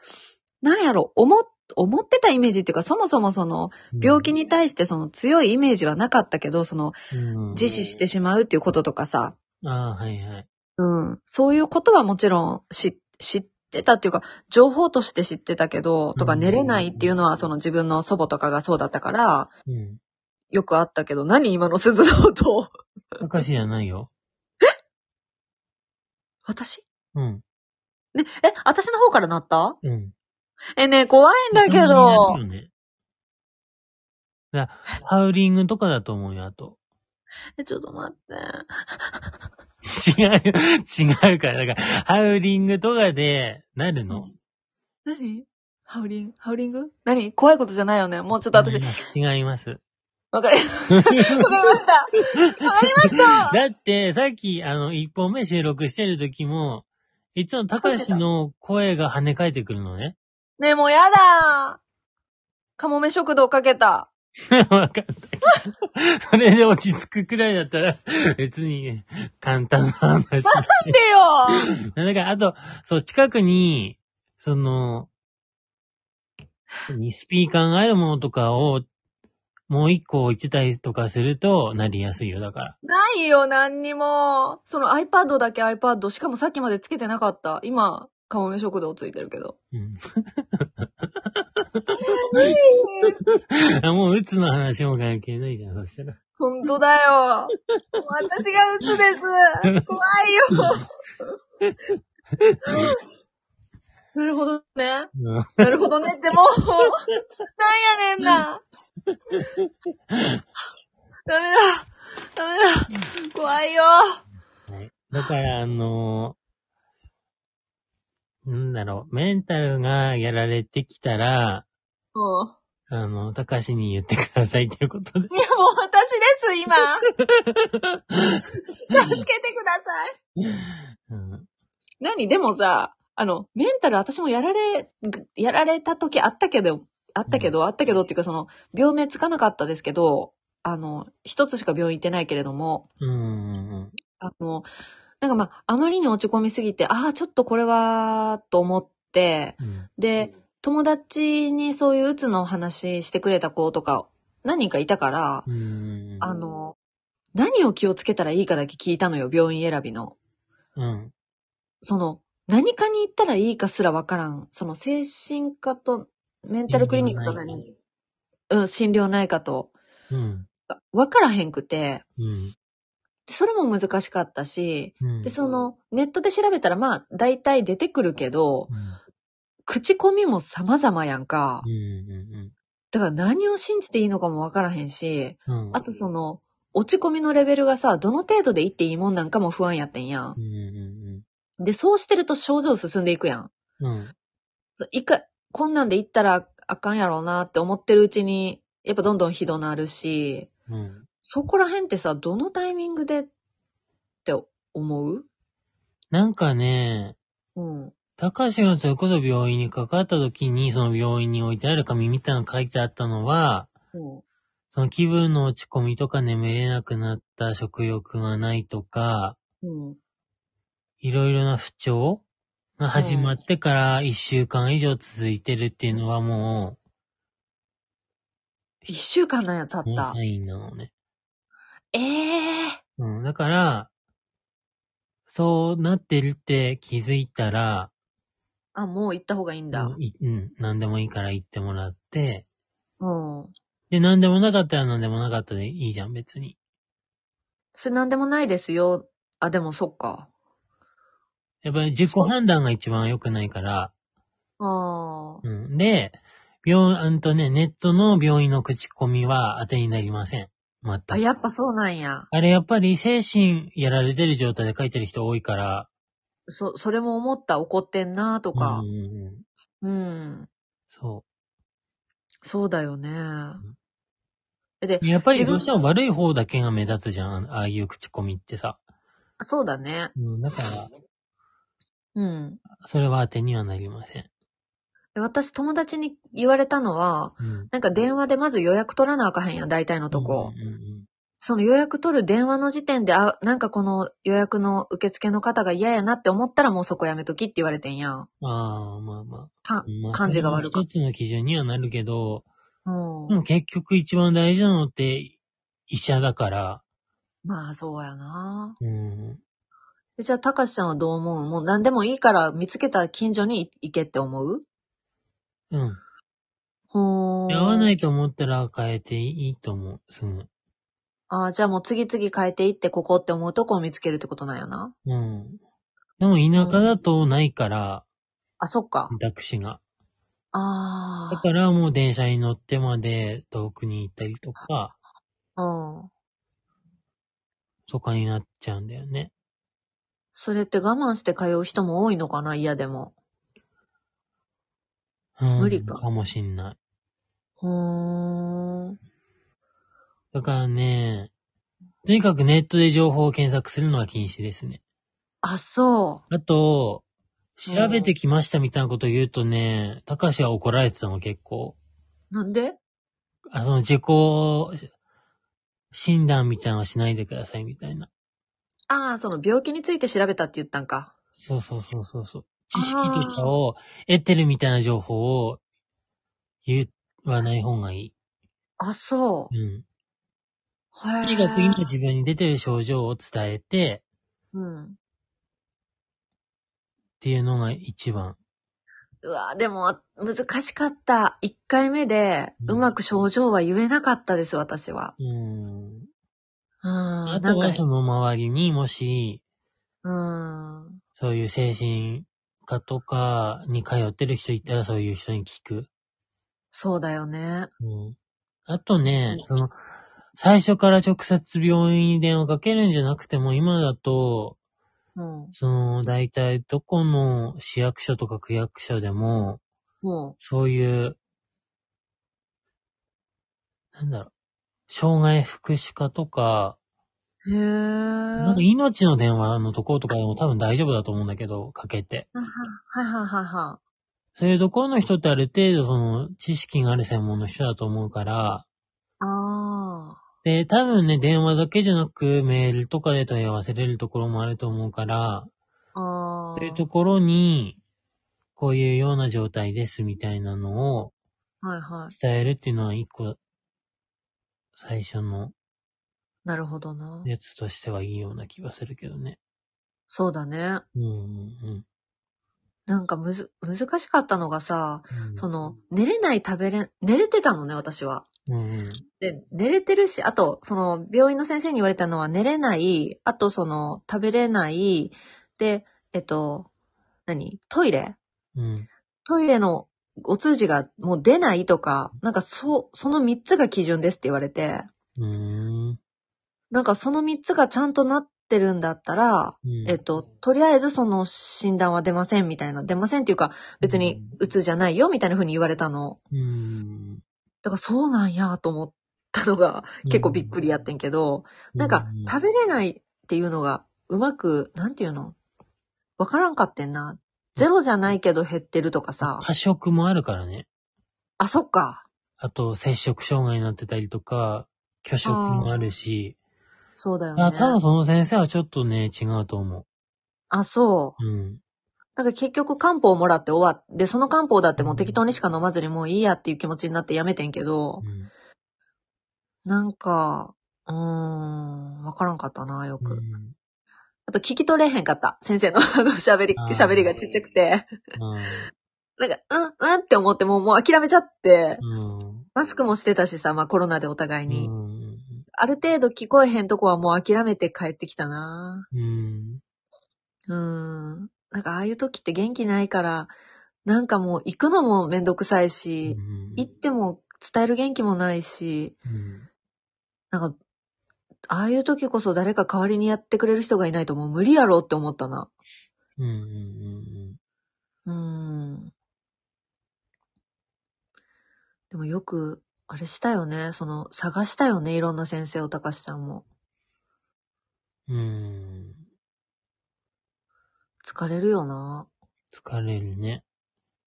なんやろ、思っ思ってたイメージっていうか、そもそもその、病気に対してその強いイメージはなかったけど、その、
うん、
自死してしまうっていうこととかさ、
ああ、はいはい。
うん。そういうことはもちろん知知ってたっていうか、情報として知ってたけど、とか
うん
寝れないっていうのはその自分の祖母とかがそうだったから、
うん。
よくあったけど、何今の鈴の音
たかしじゃないよ。
私？
うん。
ね、え、私の方からなった？
うん。
え、ね、怖いんだけど。
だハウリングとかだと思うよ、あと。
え、ちょっと待って。
違う、違うから。だから、ハウリングとかで、なるの？
何？ハウリン？グハウリング？何？怖いことじゃないよね。もうちょっと私、
違います。
わかり、わかりました。わかりました。
だって、さっき、あの、一本目収録してる時も、いつもたかしの声が跳ね返ってくるのね。
ねえ、もうやだかもめ食堂かけた。
わかったけど。それで落ち着くくらいだったら、別にね、簡単な話。
なんでよ
だから、あと、そう、近くに、その、スピーカーがあるものとかを、もう一個置いてたりとかすると、なりやすいよ、だから。
ないよ、何にも。その iPad だけ iPad。しかもさっきまでつけてなかった。今、かもめ食堂ついてるけど。
うん。あもう、うつの話も関係ないじゃん、そしたら。
ほんとだよ。私が鬱です。怖いよ。なるほどね。
うん
なるほどねってもう、なんやねんな。ダメだ。ダメだ。怖いよ。
はい。だから、あのーなんだろう、メンタルがやられてきたら、
うん。
あの、たかしに言ってくださいっていうことで。
いや、もう私です、今。助けてください。
うん。
何？でもさ、あの、メンタル私もやられ、やられた時あったけど、あったけど、あったけどっていうかその、病名つかなかったですけど、あの、一つしか病院行ってないけれども、
うんうん
あの、なんかまあ、あまりに落ち込みすぎて、ああ、ちょっとこれは、と思って、
うん。
で、友達にそういううつの話してくれた子とか、何人かいたから。あの、何を気をつけたらいいかだけ聞いたのよ、病院選びの。
うん。
その、何かに行ったらいいかすらわからん。その、精神科と、メンタルクリニックと何うん、心療内科と、
うん。
わからへんくて、
うん。
それも難しかったし、
うん。
で、その、ネットで調べたら、まあ、大体出てくるけど
う、ん。
口コミも様々やんか
う。ん。
だから何を信じていいのかもわからへんし、
うん。
あとその、落ち込みのレベルがさ、どの程度でいっていいもんなんかも不安やってんやん
う。ん。
で、そうしてると症状進んでいくやん。
うん。
こんなんでいったらあかんやろうなって思ってるうちに、やっぱどんどんひどなるし、
うん。
そこら辺ってさ、どのタイミングでって思う？
なんかね、
うん。
たかしがそれこそ病院にかかった時に、その病院に置いてある紙みたいなの書いてあったのは、
うん。
その気分の落ち込みとか眠れなくなった食欲がないとか、
うん。
いろいろな不調が始まってから一週間以上続いてるっていうのはも
一週間なんや経
う、
った
サ。インなのね。
ええ
うん。だから、そうなってるって気づいたら、
あ、もう行った方がいいんだ。
うんいうん、何でもいいから言ってもらって、
うん。
で、何でもなかったら何でもなかったでいいじゃん、別に。
それなんでもないですよ。あ、でもそっか。
やっぱり自己判断が一番良くないから、
ああ。
うん。で、病、あんとね、ネットの病院の口コミは当てになりません。全
あ、
く。
やっぱそうなんや。
あれやっぱり精神やられてる状態で書いてる人多いから、
そ、それも思った。怒ってんなとか
うん。うんうん。
うん。
そ
そうだよね。えで
う。、やっぱり
自分
どうしても悪い方だけが目立つじゃん、ああいう口コミってさ。
そうだね。
うん、だから、
うん。
それは当てにはなりません。
で私、友達に言われたのは、
うん。
なんか電話でまず予約取らなあかへんやん、大体のとこ。
うんうん
その予約取る電話の時点で、あ、なんかこの予約の受付の方が嫌やなって思ったらもうそこやめときって言われてんやん。
ああ、まあま
か
あ。まあ、
感じが悪かっ
一つの基準にはなるけど、
た。うん
で。も結局一番大事なのって医者だから、
まあそうやな。
うん。
えじゃあ、たかしちゃんはどう思う？もう何でもいいから見つけた近所に行けって思う？
うん。
ほー。。
合わないいと思ったら変えていいと思う。すぐ。
ああ、じゃあもう次々変えていってここって思うとこを見つけるってことなんやな。
うん。でも田舎だとないから、
あ、そっか。
選択肢が。
あ
だからもう電車に乗ってまで遠くに行ったりとか、
あ。うん。
とかになっちゃうんだよね。
それって我慢して通う人も多いのかな嫌でも。
うん、
無理か
かもしんない。
ほーん。
だからね、とにかくネットで情報を検索するのは禁止ですね。
あ、そ
あと、調べてきましたみたいなこと言うとね、高橋は怒られてたの結構。
う。なんで？
あ、その自己診断みたいなのはしないでくださいみたいな。
ああ、その病気について調べたって言ったんか。
そうそうそうそうそう。知識とかを得てるみたいな情報を言わない方がいい。
あ、そう。
うん。
へえ。
とにかく今自分に出てる症状を伝えて
うん。
っていうのが一番。
うわ、でも、難しかった。一回目で、
う
まく症状は言えなかったです、私は。
うん。
うん。
あと
なんか、
はその周りにもし、
うん。
そういう精神科とかに通ってる人いたらそういう人に聞く。
そうだよね。
うん。あとね、その、最初から直接病院に電話かけるんじゃなくても、今だと、
うん。
その、大体どこの市役所とか区役所でも、
も
そういう、なんだろう、障害福祉課とか、
う。へえ。
なんか命の電話のところとかでも多分大丈夫だと思うんだけど、かけて。
はいはいはいは
そういうところの人ってある程度その知識がある専門の人だと思うから、
い。あ
で、多分ね、電話だけじゃなくメールとかで問い合わせれるところもあると思うから、
あ。ああ。
そういうところに、こういうような状態ですみたいなのを
はいはい。
伝えるっていうのは一個、最初の
なるほどな。
やつとしてはいいような気がするけどね。
そうだね。
うんうん
なんかむず、難しかったのがさ、
うん。
その、寝れない食べれ、寝れてたのね、私は。
うんうん。
で、寝れてるし、あと、その、病院の先生に言われたのは、寝れない、あと、その、食べれない、で、えっと、何？トイレ？
うん。
トイレのお通じがもう出ないとか、なんか、そう、その3つが基準ですって言われて、
うーん。
なんかその3つがちゃんとなってるんだったら、
うん
えっと、とりあえずその診断は出ませんみたいな、出ませんっていうか、別にうつじゃないよみたいな風に言われたの。
うん。
だからそうなんやと思ったのが結構びっくりやってんけど、なんか
う
食べれないっていうのがうまく、なんていうの？わからんかってんな。ゼロじゃないけど減ってるとかさ。
過食もあるからね。
あ、そっか。
あと、摂食障害になってたりとか、拒食もあるし。
そうだよね。
あ、多分その先生はちょっとね、違うと思
あ、そう。
う。うん。
なんか結局漢方をもらって終わって、その漢方だってもう適当にしか飲まずにもういいやっていう気持ちになってやめてんけど、
うん
なんか、うーん、わからんかったな、よく。
うん
あと聞き取れへんかった。先生の 喋り喋りがちっちゃくて。
うん
なんか、うん、うんって思ってもう、もう諦めちゃって、
うん
マスクもしてたしさ、まあコロナでお互いに。
うん
ある程度聞こえへんとこはもう諦めて帰ってきたな。
うん
うーん。なんかああいう時って元気ないから、なんかもう行くのもめんどくさいし、行っても伝える元気もないし、
うん
なんか、ああいう時こそ誰か代わりにやってくれる人がいないともう無理やろって思ったな。
うんうん
うーん。でもよく、あれしたよね。その、探したよね？いろんな先生を、高橋さんも。
うんうん
疲れるよな。
疲れるね。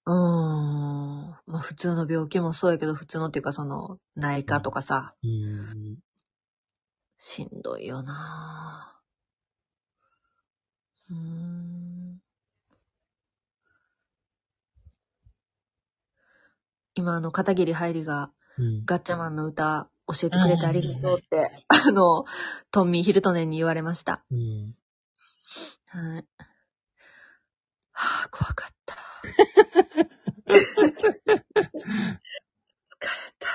うーん。まあ普通の病気もそうやけど、普通のっていうかその、内科とかさ、
うん
しんどいよなうーん。今、あの、片桐入りが、
うん。
ガッチャマンの歌教えてくれてありがとうって、あの、トンミー・ヒルトネンに言われました。
うん。
はい。はあ、怖かった。疲れた。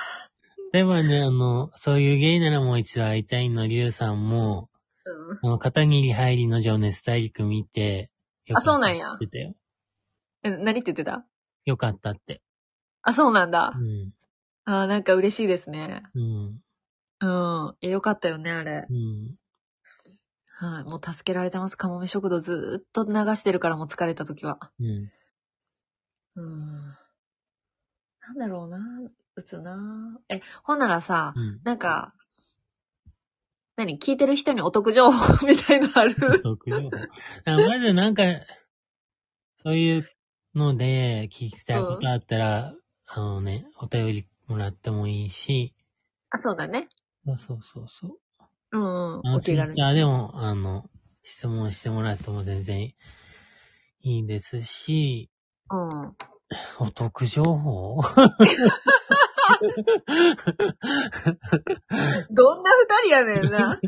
でもね、あの、そういうゲイならもう一度会いたいのリュウさんも、
うん。
あの、片桐入りの情熱大陸見て、よかった
あそうなんや
って言ってたよ。
え、何って言ってた？
よかったって。
あ、そうなんだ
う。ん。
あーなんか嬉しいですね。
うん。
うん。いや、よかったよね、あれ。
うん。
はい。もう助けられてます。かもめ食堂ずーっと流してるから、もう疲れた時は。
うん。
うん。なんだろうな、打つな。え、ほんならさ、
うん。
なんか、何聞いてる人にお得情報みたいのある？
特情報？あまずなんか、そういうので聞きたいことあったら、あのね、お便りもらってもいいし、
あ、そうだね。
そうそうそうそう。
うんうん。お気軽に。
でも、あの、質問してもらっても全然いいですし、
うん。
お得情報？
どんな二人やねんな。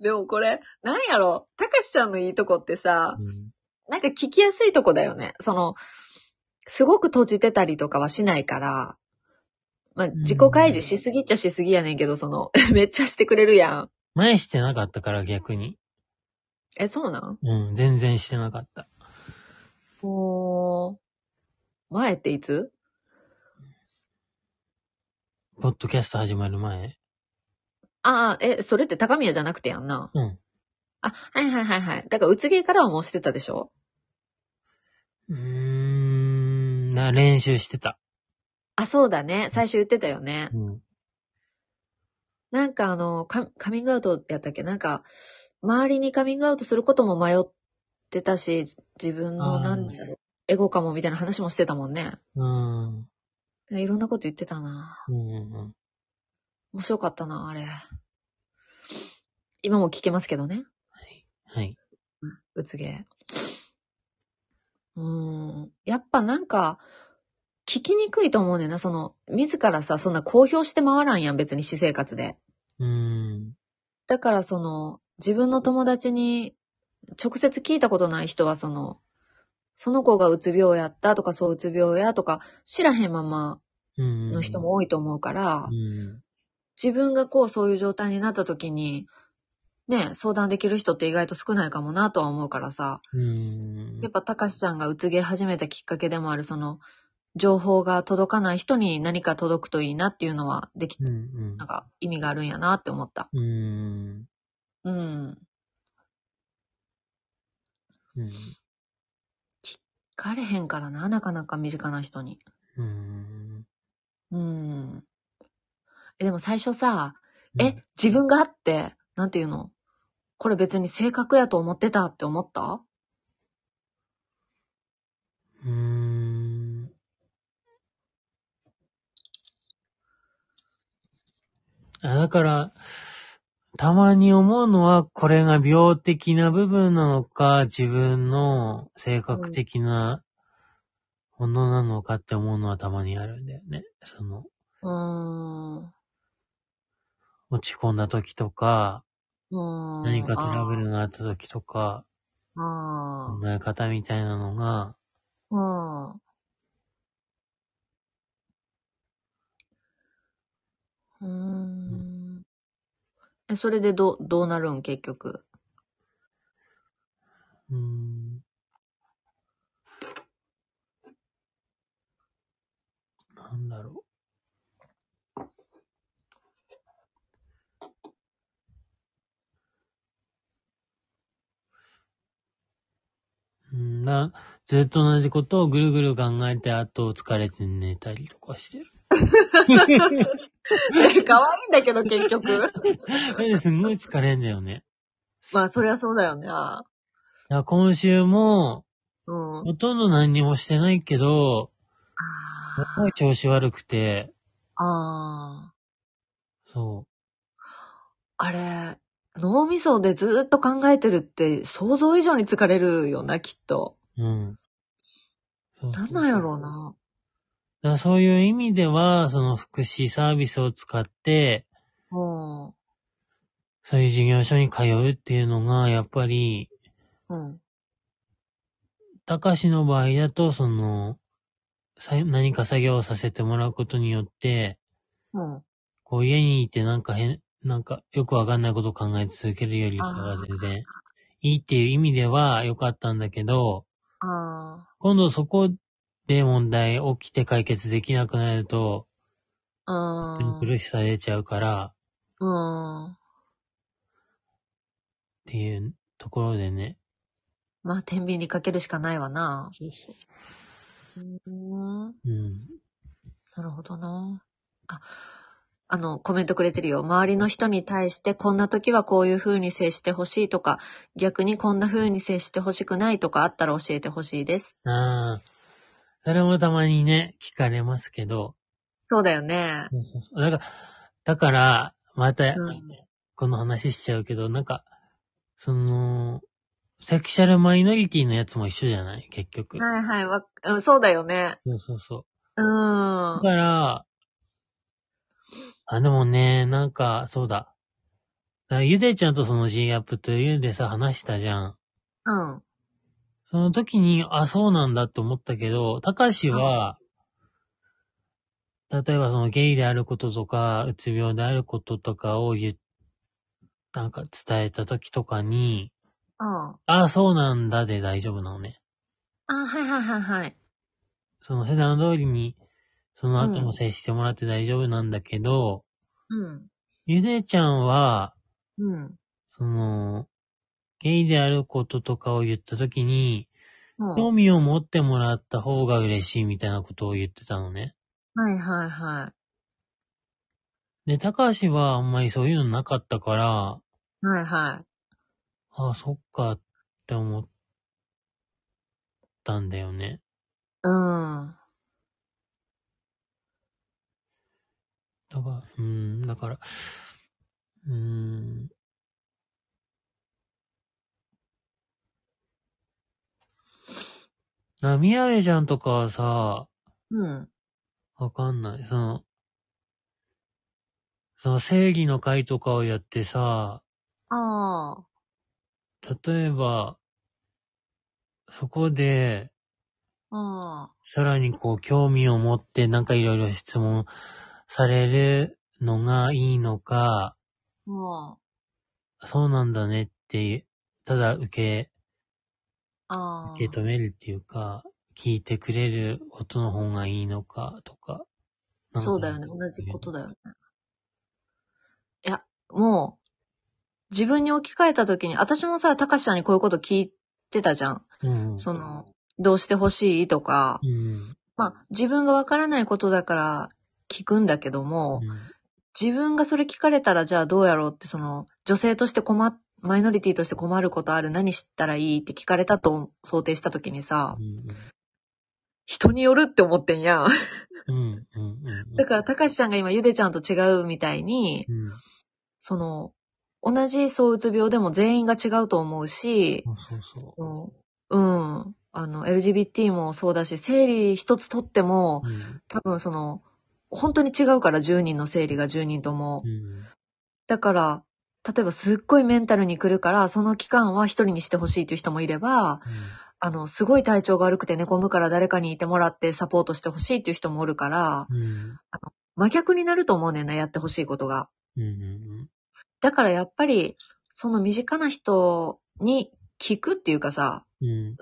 でもこれ、なんやろ？たかしちゃんのいいとこってさ、
うん
なんか聞きやすいとこだよね。その、すごく閉じてたりとかはしないから、まあ、自己開示しすぎっちゃしすぎやねんけど、その、めっちゃしてくれるやん。
前してなかったから逆に。
え、そうなん？
うん、全然してなかった。
もう、前っていつ？
ポッドキャスト始まる前。
ああ、え、それって高宮じゃなくてやんな？
うん。
あ、はいはいはいはい。だから、うつげからはもうしてたでしょ？
うーん、な、練習してた。
あ、そうだね。最初言ってたよね。
うん。
なんかあの、カカミングアウトやったっけ？なんか、周りにカミングアウトすることも迷ってたし、自分の
あー
なんだろう、エゴかもみたいな話もしてたもんね。
うん。
いろんなこと言ってたな。
うんうん
面白かったな、あれ。今も聞けますけどね。
はい。
うつげ。うーん。やっぱなんか、聞きにくいと思うねんな。その、自らさ、そんな公表して回らんやん、別に私生活で。
うーん。
だからその、自分の友達に直接聞いたことない人はその、その子がうつ病やったとかそううつ病やとか知らへんまま
うん。
の人も多いと思うから、
うん。
自分がこうそういう状態になった時に、ね、相談できる人って意外と少ないかもなとは思うからさ、
うん。
やっぱたかしちゃんがうつげ始めたきっかけでもあるその、情報が届かない人に何か届くといいなっていうのはでき、
うんうん
なんか意味があるんやなって思った。
うん。
うん。
うん。
聞かれへんからな、なかなか身近な人に。
うん。
うん。え、でも最初さ、
うん
え、自分があって、なんていうの？これ別に性格やと思ってたって思った？
うーん。あだから、たまに思うのは、これが病的な部分なのか、自分の性格的なものなのかって思うのはたまにあるんだよね。その、
うーん。
落ち込んだ時とか、
うん。
何かトラブルがあった時とか、
あ
考え方みたいなのが、
あ。うん。うーん。え、それでどう、どうなるん結局？
うんだろう。うんな、ずっと同じことをぐるぐる考えて、あと疲れて寝たりとかしてる。
え、可愛いんだけど結局。
それですんごい疲れんだよね。
まあ、そりゃそうだよね。
だから今週も、
うん。
ほとんど何にもしてないけど、す
あ
ごい調子悪くて、
あ。あ
そ
あれ、脳みそでずっと考えてるって想像以上に疲れるよな、きっと。
うん。そうそう
なんなんやろうな。
だからそういう意味では、その福祉サービスを使って、
うん。
そういう事業所に通うっていうのが、やっぱり、
うん。
たかしの場合だと、その、さ何か作業をさせてもらうことによって、
うん。
こう家にいてなんか変、なんかよくわかんないことを考え続けるよりかは全然いいっていう意味では良かったんだけど、
あ
今度そこで問題起きて解決できなくなると、
あ。うん。
苦しさ出ちゃうから、
うん。
っていうところでね。
まあ、天秤にかけるしかないわな。
そうそう。
うん。
うん。
なるほどな。あ、あの、コメントくれてるよ。周りの人に対して、こんな時はこういう風に接してほしいとか、逆にこんな風に接してほしくないとかあったら教えてほしいです。
ああ。それもたまにね、聞かれますけど。
そうだよね。
そうそうそう。だから、だから、また、
うん。
この話しちゃうけど、なんか、その、セクシャルマイノリティのやつも一緒じゃない？結局。
はいはいわ、うん、そうだよね。
そうそうそう。
うん。
だから、あ、でもね、なんか、そうだ。ゆでちゃんとその G アップというでさ、話したじゃん。
うん。
その時に、あ、そうなんだって思ったけど、たかしは、例えばそのゲイであることとか、うつ病であることとかを言っ、なんか伝えた時とかに、
うん。
あ、そうなんだで大丈夫なのね。
あ、はいはいはいはい。
その普段通りに、その後も接してもらって大丈夫なんだけど、
うん。
ゆでちゃんは、
うん。
その、ゲイであることとかを言った時に、
うん。
興味を持ってもらった方が嬉しいみたいなことを言ってたのね。
はいはいはい。
で、高橋はあんまりそういうのなかったから、
はいはい。
ああ、そっかって思ったんだよね。
うん。
だから、うーん、だから、うーん。な、みやれちゃんとかはさ、
うん。
わかんない。その、その生理の会とかをやってさ、
ああ。
例えば、そこで、
あ
さらにこう興味を持ってなんかいろいろ質問されるのがいいのか、
あ。あ
そうなんだねって、ただ受け、
あ。
受け止めるっていうか、聞いてくれる音の方がいいのかとか。なんか
そうだよね。同じことだよね。いや、もう、自分に置き換えたときに、私もさ、たかしちゃんにこういうこと聞いてたじゃん。
うん。
その、どうしてほしいとか
う。ん。
まあ、自分がわからないことだから聞くんだけども、自分がそれ聞かれたらじゃあどうやろうって、その、女性として困っ、マイノリティとして困ることある何知ったらいいって聞かれたと想定したときにさ
う、ん。
人によるって思ってんやん。
うん。うん。うん。
だから、たかしちゃんが今ゆでちゃんと違うみたいに、
うん。
その、同じ躁うつ病でも全員が違うと思うし、
そうそうそ
うん、うんあの、LGBT もそうだし、生理一つとっても
う。、うん。
多分その、本当に違うから10人の生理が10人とも
う。ん。
だから、例えばすっごいメンタルに来るから、その期間は一人にしてほしいという人もいれば、あの、すごい体調が悪くて寝込むから誰かにいてもらってサポートしてほしいっていう人もおるから、
うん。
真逆になると思うねんな、やってほしいことが。
うん。うん。
だからやっぱり、その身近な人に聞くっていうかさ、
うん。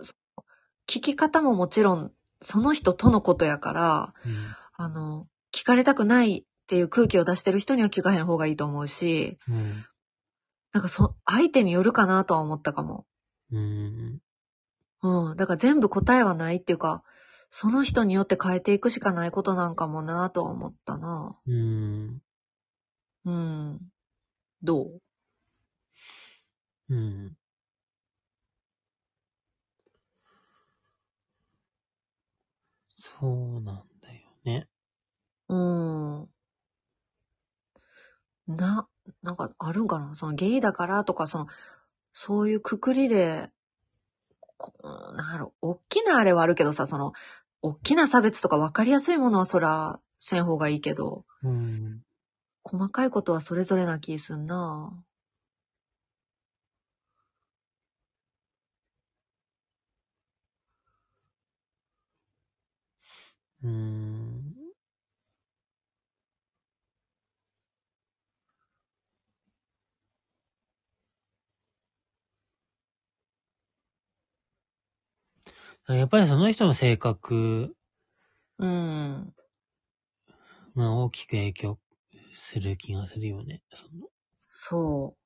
聞き方ももちろん、その人とのことやから、あの、聞かれたくないっていう空気を出してる人には聞かへん方がいいと思うし、
うん。
なんかそ、相手によるかなとは思ったかも。
うん。
うん。だから全部答えはないっていうか、その人によって変えていくしかないことなんかもなとは思ったな。
うん。
うん。どう？
うん。そうなんだよね。
うん。な、なんかあるうんかな？そのゲイだからとか、その、そういうくくりで、こうんなんやろ、大きなあれはあるけどさ、その、大きな差別とか分かりやすいものはそら、せん方がいいけど、
うん。
細かいことはそれぞれな気すんな
うん。やっぱりその人の性格
うん。
が大きく影響する気がするよね。その
そう。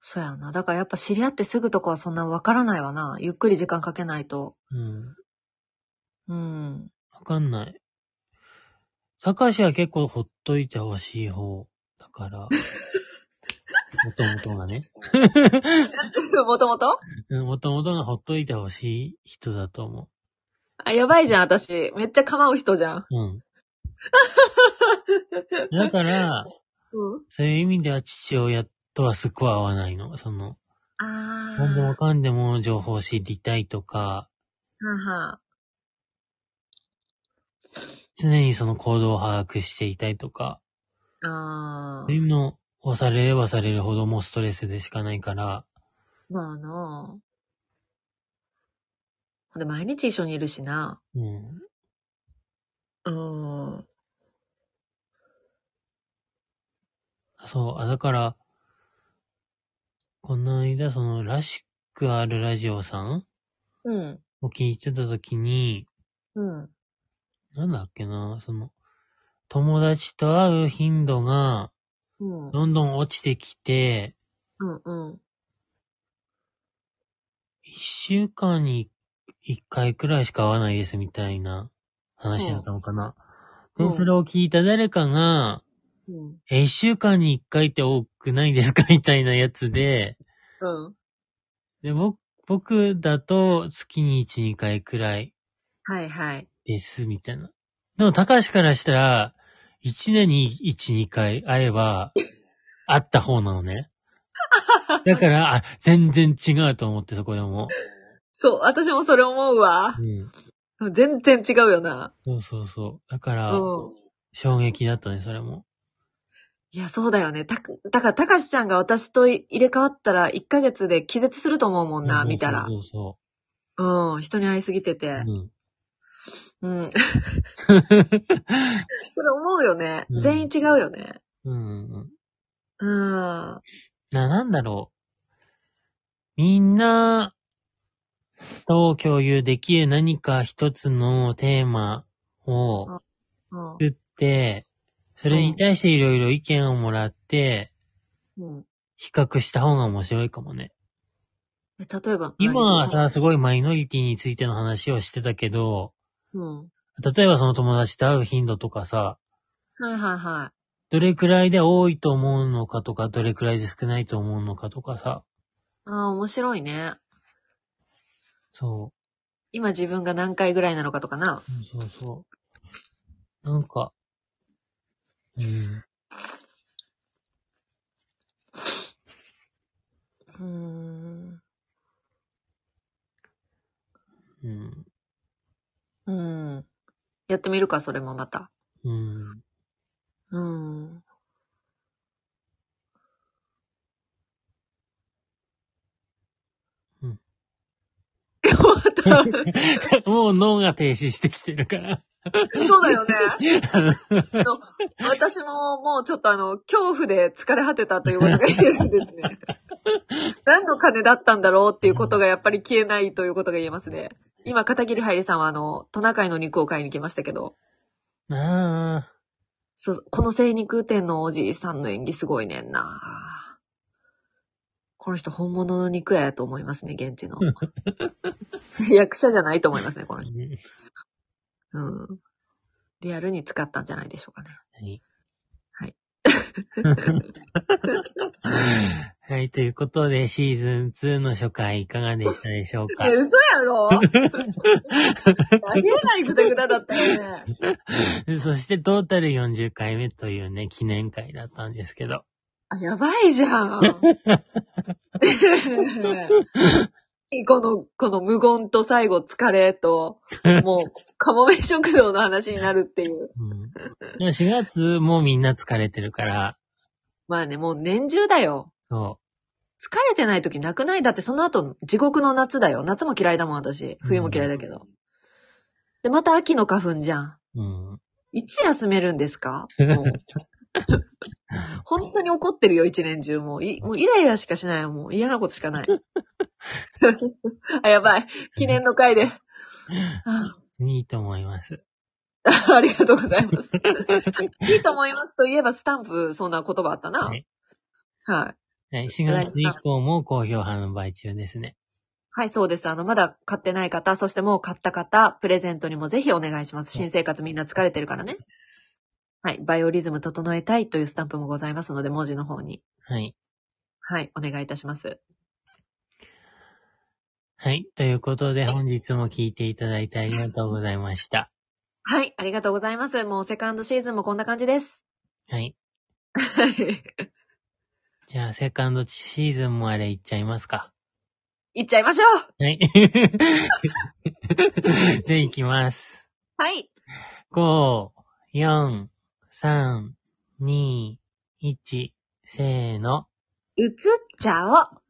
そうやな。だからやっぱ知り合ってすぐとかはそんなわからないわな。ゆっくり時間かけないと。
うん。
うん。
わかんない。高橋は結構ほっといてほしい方だから。もともとがね。
もともと
もともとがほっといてほしい人だと思
あ、やばいじゃん、私。めっちゃ構う人じゃん。
う。うん。だから、
うん。
そういう意味では父親とはすっごい合わないの。その、
あ
なんでも
ー。
かんでも情報を知りたいとか、
はは。
常にその行動を把握していたいとか、
あ
そういう
ー。
のをされればされるほどもうストレスでしかないから、
まあなほんで、毎日一緒にいるしな。
うん。
うん。
そう、あ、だから、この間、その、らしくあるラジオさん
うん。
を聞いてたときに、
うん。
なんだっけな、その、友達と会う頻度が、
うん。
どんどん落ちてきて、
うん。うん。
一週間に一回くらいしか会わないですみたいな話だったのかな。
うん
で、それを聞いた誰かが、
うん。
え、一週間に一回って多くないですかみたいなやつで、
うん。
で、僕、僕だと月に一、二回くらい
はいはい。
です、みたいな。でも、高橋からしたら、一年に一、二回会えば、会った方なのね。だから、あ、全然違うと思って、そこでも。
そう、私もそれ思うわ
う。ん。
全然違うよな。
そうそうそう。だから、
うん。
衝撃だったね、それも。
いや、そうだよね。た、だから、たかしちゃんが私と入れ替わったら、1ヶ月で気絶すると思うもんな、見たら。
そうそ
うん、人に会いすぎてて
う。そう。
うん。それ思うよね。
うん
全員違うよね。
うん。うん。な、なんだろう。みんなと共有できる何か一つのテーマを
うん。
作って、それに対していろいろ意見をもらって、
うん。
比較した方が面白いかもね。
え例えば。
今はさ、
何
すごいマイノリティについての話をしてたけど、
うん。
例えばその友達と会う頻度とかさ、
はいはいはい。
どれくらいで多いと思うのかとか、どれくらいで少ないと思うのかとかさ、
ああ、面白いね。
そ
今自分が何回ぐらいなのかとかな。
う、そうそう。なんか、うん、
うーん。
うん、
うん。やってみるか、それもまた。
うん。
うん。
うん もう脳が停止してきてるから。
そうだよね。私ももうちょっとあの、恐怖で疲れ果てたということが言えるんですね。何の金だったんだろうっていうことがやっぱり消えないということが言えますね。今、片桐はいりさんはあの、トナカイの肉を買いに来ましたけど、
ああ、
そう、この精肉店のおじいさんの演技すごいねんな。この人本物の肉屋やと思いますね、現地の。役者じゃないと思いますね、この人。うん。リアルに使ったんじゃないでしょうかね。
はい。ということで、シーズン2の初回いかがでしたでしょうか？
え、嘘やろありえないぐだぐだだったよね。
そして、トータル40回目というね、記念会だったんですけど。
あ、やばいじゃん。この、この無言と最後疲れと、もう、かもめ食堂の話になるっていう。
うん。でも4月もみんな疲れてるから、
まあね、もう年中だよ。
そ
疲れてない時なくない？だってその後、地獄の夏だよ。夏も嫌いだもん、私。冬も嫌いだけど。で、また秋の花粉じゃん。
う。うん。
いつ休めるんですか？もう。本当に怒ってるよ、一年中。もう、い、もうイライラしかしないよ。もう嫌なことしかない。あ、やばい。記念の回で。あ
いいと思います。
ありがとうございます。いいと思いますといえば、スタンプ、そんな言葉あったな。
はい
はい。
はい、4月以降も好評販売中ですね。
はい、そうです。あの、まだ買ってない方、そしてもう買った方、プレゼントにもぜひお願いします。新生活みんな疲れてるからね。はい、バイオリズム整えたいというスタンプもございますので、文字の方に。
はい。
はい、お願いいたします。
はい。ということで、本日も聞いていただいてありがとうございました。
はい、ありがとうございます。もうセカンドシーズンもこんな感じです。
はい。
はい。
じゃあ、セカンドシーズンもあれいっちゃいますか。
行っちゃいましょう
はい。じゃあ、行きます。
はい。
5、4、3、2、1、せーの。
映っちゃお